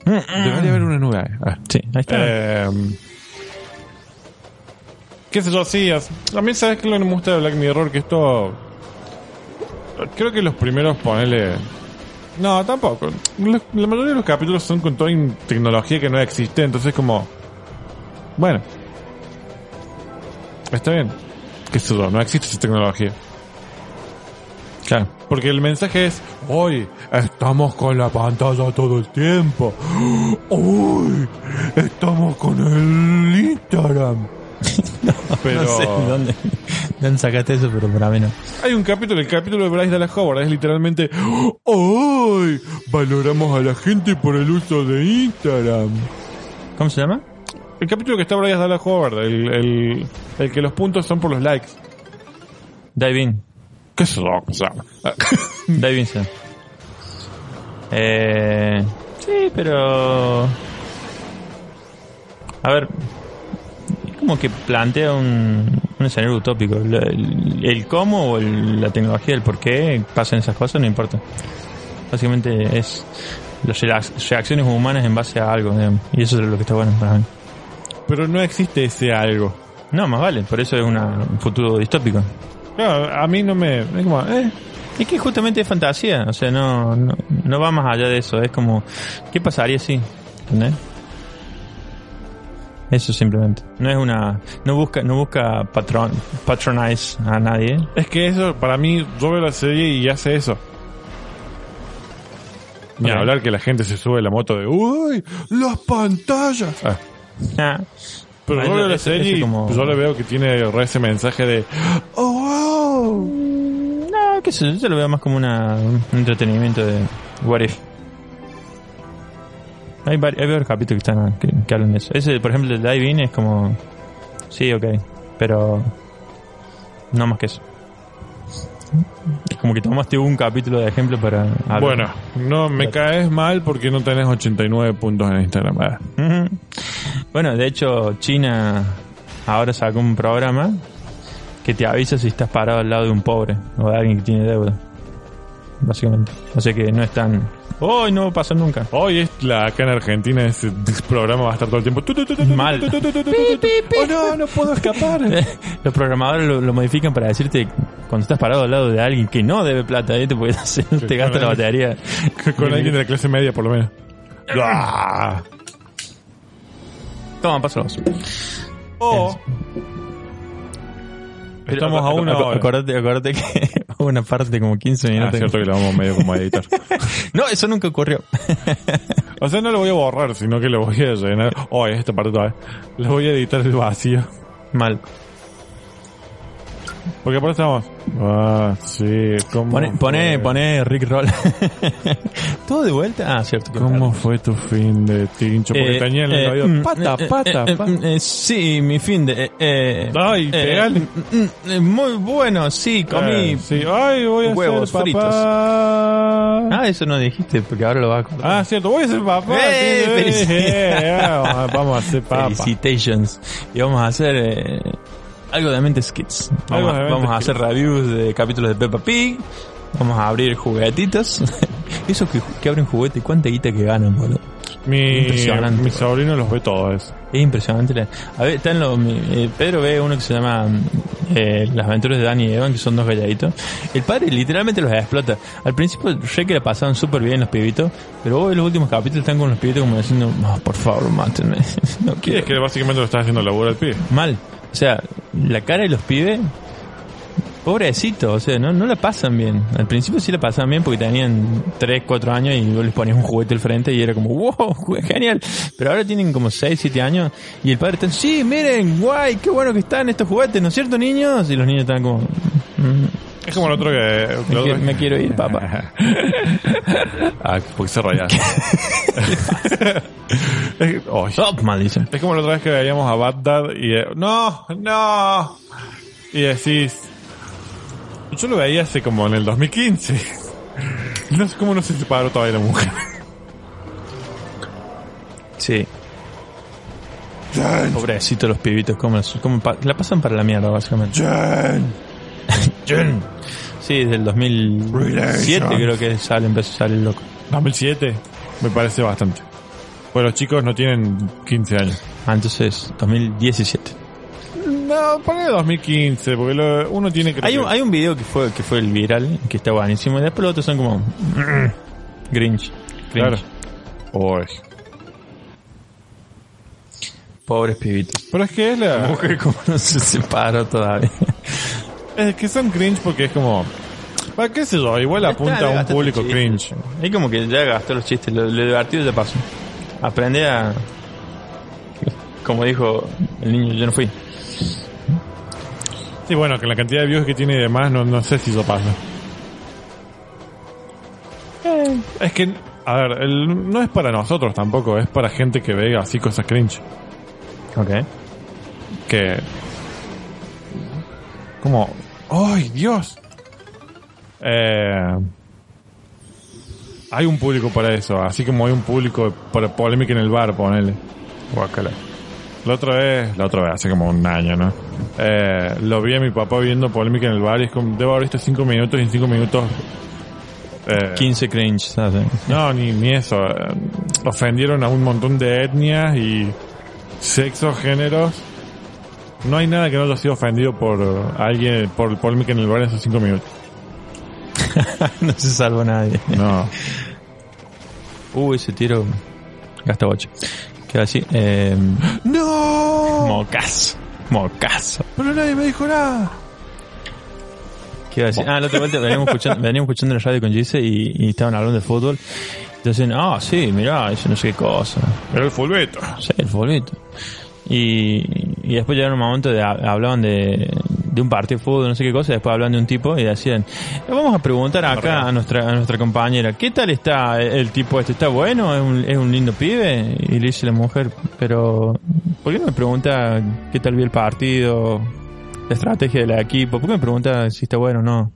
debería haber una nube. ahí. Ah. Sí, ahí está. Eh, qué sé yo, sí. A mí, ¿sabes qué es lo que me gusta de Black Mirror? Que esto. Creo que los primeros, ponele. No, tampoco. La mayoría de los capítulos son con toda tecnología que no existe, entonces, como. Bueno. Está bien. Sé yo, no existe esa tecnología. Claro. Porque el mensaje es, hoy estamos con la pantalla todo el tiempo. Hoy estamos con el Instagram. Pero No sé de dónde, de dónde sacaste eso, pero para mí no. hay un capítulo, el capítulo de Bryce Dallas Howard es literalmente, hoy valoramos a la gente por el uso de Instagram. ¿Cómo se llama? El capítulo que está Bryce Dallas Howard, el, el, el que los puntos son por los likes. Dive in. ¿Qué es eso? In, sí. Eh, sí, pero... A ver, como que plantea un, un escenario utópico. El, el- el cómo o el- la tecnología, el por qué pasan esas cosas, no importa. Básicamente es las reac- reacciones humanas en base a algo, digamos. y eso es lo que está bueno para mí. pero no existe ese algo. No, más vale, por eso es una- un futuro distópico. Claro, a mí no me... Es como, eh, Es que justamente es fantasía, o sea, no, no, no va más allá de eso, es como, ¿qué pasaría si? ¿Entendés? Eso simplemente. No es una, no busca, no busca patron, patronize a nadie. Es que eso, para mí, yo veo la serie y hace eso. Ni hablar que la gente se sube a la moto de ¡Uy! ¡Las pantallas! Ah, Ah, pero Ah, yo veo la ese- serie ese y como- yo le veo que tiene ese mensaje de ¡Oh, wow! no, qué sé yo, yo lo veo más como una, un entretenimiento de What If. Hay, vari- hay varios capítulos que, están, que, que hablan de eso. Ese, por ejemplo, el Dive In es como, sí, ok, pero no más que eso. Es como que tomaste un capítulo de ejemplo para... hablar. Bueno, no me caes mal porque no tenés 89 puntos en Instagram. Ah. Bueno, de hecho, China ahora sacó un programa que te avisa si estás parado al lado de un pobre o de alguien que tiene deuda. Básicamente. O sea que no es tan... ¡Hoy no pasa nunca! Hoy es la acá en Argentina ese programa va a estar todo el tiempo. Mal. Oh no, no puedo escapar. Los programadores lo, lo modifican para decirte cuando estás parado al lado de alguien que no debe plata, ¿eh? te, puede hacer, te gasta la batería. Con alguien de la clase media por lo menos. Toma, pásalo. O Estamos a una hora. Acordate, acordate que una parte como 15 Ah, minutos. cierto que lo vamos medio como a editar. No, eso nunca ocurrió. O sea, no lo voy a borrar, sino que lo voy a llenar. Oh, esta parte todavía. Le voy a editar el vacío. Mal. Porque por eso estamos. Ah, sí. ¿Cómo Pone, pone, pone Rick Roll. ¿Todo de vuelta? Ah, cierto. ¿Cómo fue tu fin de tincho? Porque Eh, tenía en el eh, oído. mm, Pata, eh, pata, eh, eh, pata. eh, sí, mi fin de... eh, eh, Ay, pegale. mm, mm, eh, muy bueno, sí, comí... Eh, sí. Ay, voy a huevos ser fritos. papá. Ah, eso no dijiste, porque ahora lo vas a acordar. Ah, cierto, voy a ser papá. Eh, sí, eh, eh, vamos a ser papá. Felicitations. Y vamos a hacer eh, algo de Mentes Kids. Vamos, de vamos a Kids. hacer reviews de capítulos de Peppa Pig. Vamos a abrir juguetitos. Eso que, que abren juguete, cuánta guita que ganan, boludo. Mi, Impresionante, mi sobrino los ve todos. Es impresionante. la- A ver, están los, eh, Pedro ve uno que se llama eh, Las aventuras de Danny y Evan, que son dos galladitos. El padre literalmente los explota. Al principio sé que le pasaban súper bien los pibitos, pero vos ves los últimos capítulos están con los pibitos como diciendo, "Oh, por favor, mátenme. no quiero. es que básicamente lo está haciendo laburo al pibe. Mal. O sea, la cara de los pibes, pobrecito, o sea, no, no la pasan bien. Al principio sí la pasaban bien porque tenían 3, 4 años y vos les ponías un juguete al frente y era como, wow, genial. Pero ahora tienen como 6, 7 años y el padre está, sí, miren, guay, qué bueno que están estos juguetes, ¿no es cierto, niños? Y los niños están como, "Mm, Es como el otro que... me, quiero, otro- me quiero ir, papá. ah, porque se raya. es, ay. Oh, maldición. Es como la otra vez que veíamos a Bad Dad y... eh, ¡No! ¡No! Y decís... Yo lo veía hace como en el 2015. No sé cómo no se separó todavía la mujer. Sí. Pobrecito los pibitos, como, como pa- la pasan para la mierda, básicamente. Jen. Sí, desde el 2007 Relations. creo que sale, empezó a salir loco. 2007. Me parece bastante. Pues los chicos no tienen 15 años. Ah, entonces, 2017. No, ponle 2015, porque lo- uno tiene que... Hay un, hay un video que fue, que fue el viral, que está buenísimo, y después los otros son como... mm, Grinch. Claro. Cringe. Oy. Pobres pibitos. Pero es que es la... Mujer como no se separó todavía. Es que son cringe porque es como... Va, qué sé yo, igual apunta a un público cringe. Es como que ya gastó los chistes, lo, lo divertido ya pasó. Aprende a... Como dijo el niño, yo no fui. Sí, bueno, que la cantidad de views que tiene y demás, no, no sé si eso pasa. Eh, es que, a ver, el- no es para nosotros tampoco, es para gente que ve así cosas cringe. Ok. Que. Como. ¡Ay, Dios! Eh, hay un público para eso, así como hay un público para polémica en el bar, ponele. Guacala. La otra vez, la otra vez, hace como un año, ¿no? Eh, lo vi a mi papá viendo polémica en el bar y es como, debo haber visto cinco minutos y en cinco minutos... eh, 15 cringe, ¿sabes? no, ni, ni eso. eh, ofendieron a un montón de etnias y sexos, géneros. No hay nada que no haya sido ofendido por alguien, por polémica en el bar en esos cinco minutos. no se salva nadie. No. Uh, ese tiro gasta 8. Queda así. Eh, ¡No! mocazo. Mocazo. Pero nadie me dijo nada. ¿Qué decir? Ah, la otra vuelta veníamos escuchando, veníamos escuchando en la radio con Gise y, y estaban hablando de fútbol. Entonces, ah, sí, mirá, eso no sé qué cosa. Era el fulbeto. Sí, el futbolito. Y, y después llegaron un momento de hablaban de, de un partido de fútbol, no sé qué cosa, y después hablaban de un tipo y decían, vamos a preguntar acá a nuestra, a nuestra compañera, ¿qué tal está el tipo este? ¿Está bueno? ¿Es un, es un lindo pibe? Y le dice la mujer, pero ¿por qué no me pregunta qué tal vi el partido? La estrategia del equipo, ¿por qué me pregunta si está bueno o no?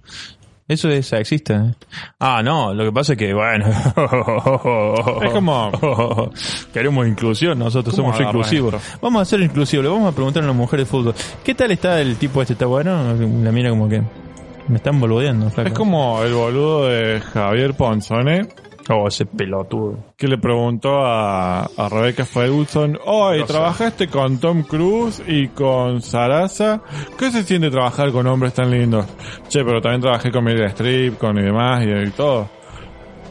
Eso es sexista. ¿eh? Ah, no, lo que pasa es que, bueno. Es como- Queremos inclusión, nosotros ¿Cómo somos inclusivos. esto? Vamos a ser inclusivos, le vamos a preguntar a una mujer de fútbol. ¿Qué tal está el tipo este? ¿Está bueno? La mira como que. Me están boludeando, flaco. Es como el boludo de Javier Ponzone Oh, ese pelotudo. que le preguntó a, a Rebecca Ferguson, hoy sé. trabajaste con Tom Cruise y con Sarasa, ¿qué se siente trabajar con hombres tan lindos? Che, pero también trabajé con Meryl Streep, con y demás y, y todo.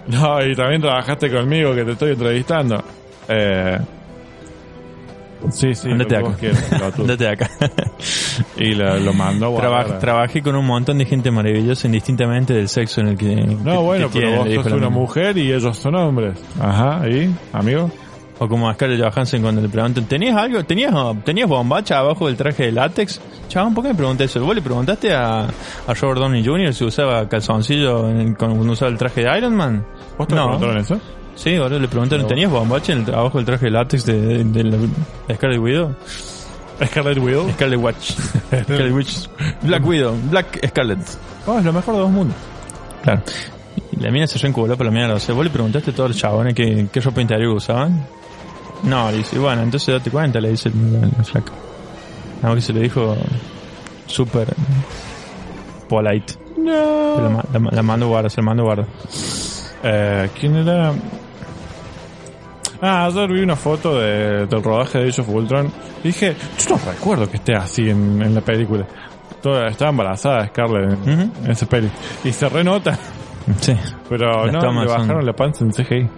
No, y también trabajaste conmigo que te estoy entrevistando. Eh, sí, sí, Andate acá. Andate acá. Y lo, lo mandó a guardar. trabajé con un montón de gente maravillosa indistintamente del sexo en el que. que- No, bueno, que pero tienen, vos sos una mujer y ellos son hombres. Ajá, ¿y? ¿Amigo? O como a Scarlett Johansson cuando le preguntan, ¿tenías algo? ¿Tenías, ¿Tenías bombacha abajo del traje de látex? Chabón, ¿por qué me pregunté eso? ¿Vos le preguntaste a, a Robert Downey Jr. si usaba calzoncillo en el- cuando usaba el traje de Iron Man? ¿Vos te no. preguntaron eso? Sí, boludo, le preguntaron, ¿tenías bombacha en el, abajo del traje de látex de, de, de la- Scarlet Widow? Scarlet Widow. Scarlet Watch. Scarlet Witch. Black Widow. Black Scarlet. Oh, es lo mejor de dos mundos. Claro. Y la mina se reencubló por la mierda. O sea, ¿vos le preguntaste a todos los chabones qué, qué ropa interior usaban? No, le dice, bueno, entonces date cuenta, le dice el, el flaco. Nada más que se lo dijo súper polite. No. La, la, la mando guarda, se la mando guarda. Eh, ¿Quién era? Ah, ayer vi una foto de, del rodaje de Age of Ultron y dije, yo no recuerdo que esté así en, en la película. Toda- estaba embarazada Scarlett en, en esa peli. Y se renota, Sí. pero Las no, le son- bajaron la panza en CGI.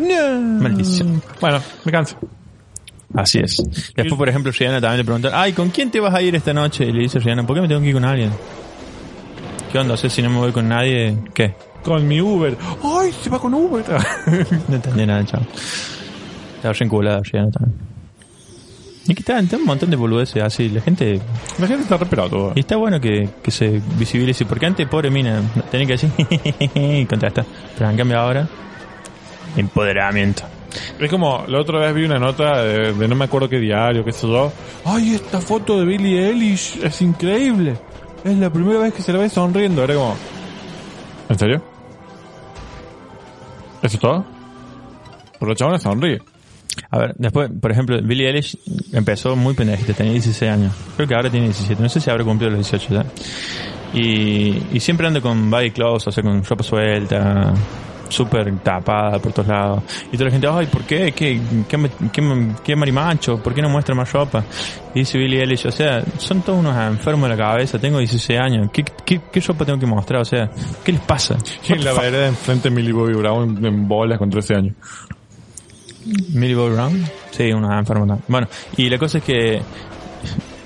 No. Maldición. Bueno, me canso. Así es. Después, por ejemplo, Rihanna también le preguntan, ay, ¿con quién te vas a ir esta noche? Y le dice Rihanna, ¿por qué me tengo que ir con alguien? ¿Qué onda? O sea, si no me voy con nadie, ¿qué? Con mi Uber. ¡Ay, se va con Uber! No entendí nada, chao. Estaba reenculada Rihanna también. Y que está, está un montón de boludeces así. La gente... la gente está re pelotuda. Y está bueno que, que se visibilice. Porque antes, pobre mina, tenía que decir... y contesta. Pero en cambio ahora... Empoderamiento. Es como, la otra vez vi una nota de, de no me acuerdo qué diario, qué sé yo. ¡Ay, esta foto de Billie Eilish es increíble! Es la primera vez que se la ve sonriendo. Era como... ¿En serio? ¿Eso es todo? Pero la chabona sonríe. A ver, después, por ejemplo, Billie Eilish empezó muy pendejita, tenía 16 años. Creo que ahora tiene 17, no sé si habrá cumplido los 18 ya. Y, y siempre ando con body clothes, o sea, con ropa suelta, súper tapada por todos lados. Y toda la gente, ay, ¿por qué? ¿Qué, qué, qué, qué marimacho? ¿Por qué no muestra más ropa? Y dice Billie Eilish, o sea, son todos unos enfermos de la cabeza, tengo 16 años, ¿qué, qué, qué ropa tengo que mostrar? O sea, ¿qué les pasa? Y la vereda enfrente de Millie Bobby Brown en bolas con 13 años. Millie Bobby Brown. Sí, unos enfermos. Bueno, y la cosa es que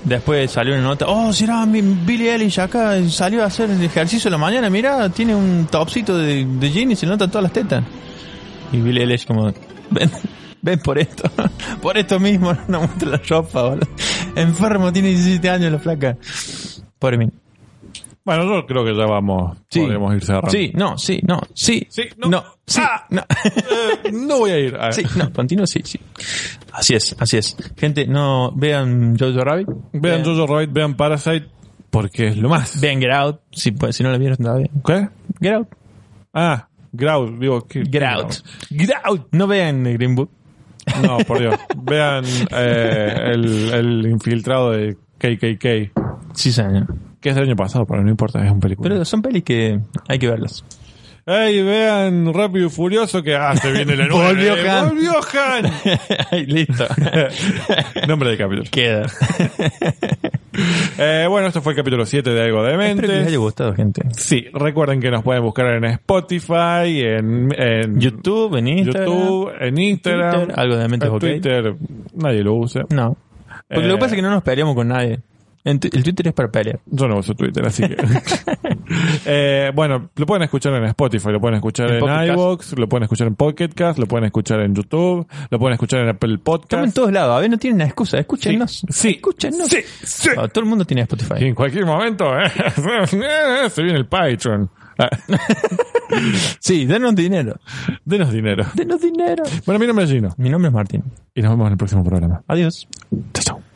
Después salió una nota, oh, será mi Billy Eilish acá, salió a hacer el ejercicio en la mañana, mira, tiene un topsito de, de jean y se le notan todas las tetas. Y Billy Eilish como, ven, ven por esto, por esto mismo, no muestra la ropa, boludo. Enfermo, tiene 17 años la flaca. Pobre mí. Bueno, yo creo que ya vamos. Sí. Podemos ir cerrando. Sí, no, sí, no, sí, Sí, no. no, sí, Ah. no. Eh, no voy a ir. A. Sí, no, continuo, sí, sí. Así es, así es. Gente, no vean Jojo Rabbit. Vean Jojo Rabbit, vean Parasite, porque es lo más. Vean Get Out, si, pues, si no la vieron todavía. ¿Qué? Get Out. Ah, Grout, digo. ¿qué? Get Out. Get Out. No vean Green Book. No, por Dios. Vean eh, el, el infiltrado de KKK, Sí, señor. Que es del año pasado, pero no importa, es un película. Pero son pelis que hay que verlas. Ey, vean Rápido y Furioso que ah, se viene la nueva. Volvió eh, Han. Volvió Han. Ay, Listo. Nombre del capítulo. Queda. Eh, bueno, esto fue el capítulo 7 de Algo de Espero que les haya Mente. gustado, gente. Sí, recuerden que nos pueden buscar en Spotify, en, en YouTube, en Instagram. YouTube, en Instagram. Twitter, Algo de Mente En. Twitter, nadie lo usa. No. Porque Eh, lo que pasa es que no nos peleamos con nadie. El Twitter es para pelear. Yo no uso Twitter, así que. Eh, bueno, lo pueden escuchar en Spotify, lo pueden escuchar En en, iVoox, lo pueden escuchar en Pocket Cast, lo pueden escuchar en YouTube, lo pueden escuchar en Apple Estamos en Podcast. todos lados. A ver, no tienen una excusa. Escúchenos. Sí. Escúchenos. Sí, sí. Ah, todo el mundo tiene Spotify. Y en cualquier momento eh, se viene el Patreon. Ah, Sí, denos dinero. Denos dinero. Denos dinero. Bueno, mi nombre es Gino Mi nombre es Martín. y nos vemos en el próximo programa. Adiós. Chao, chao.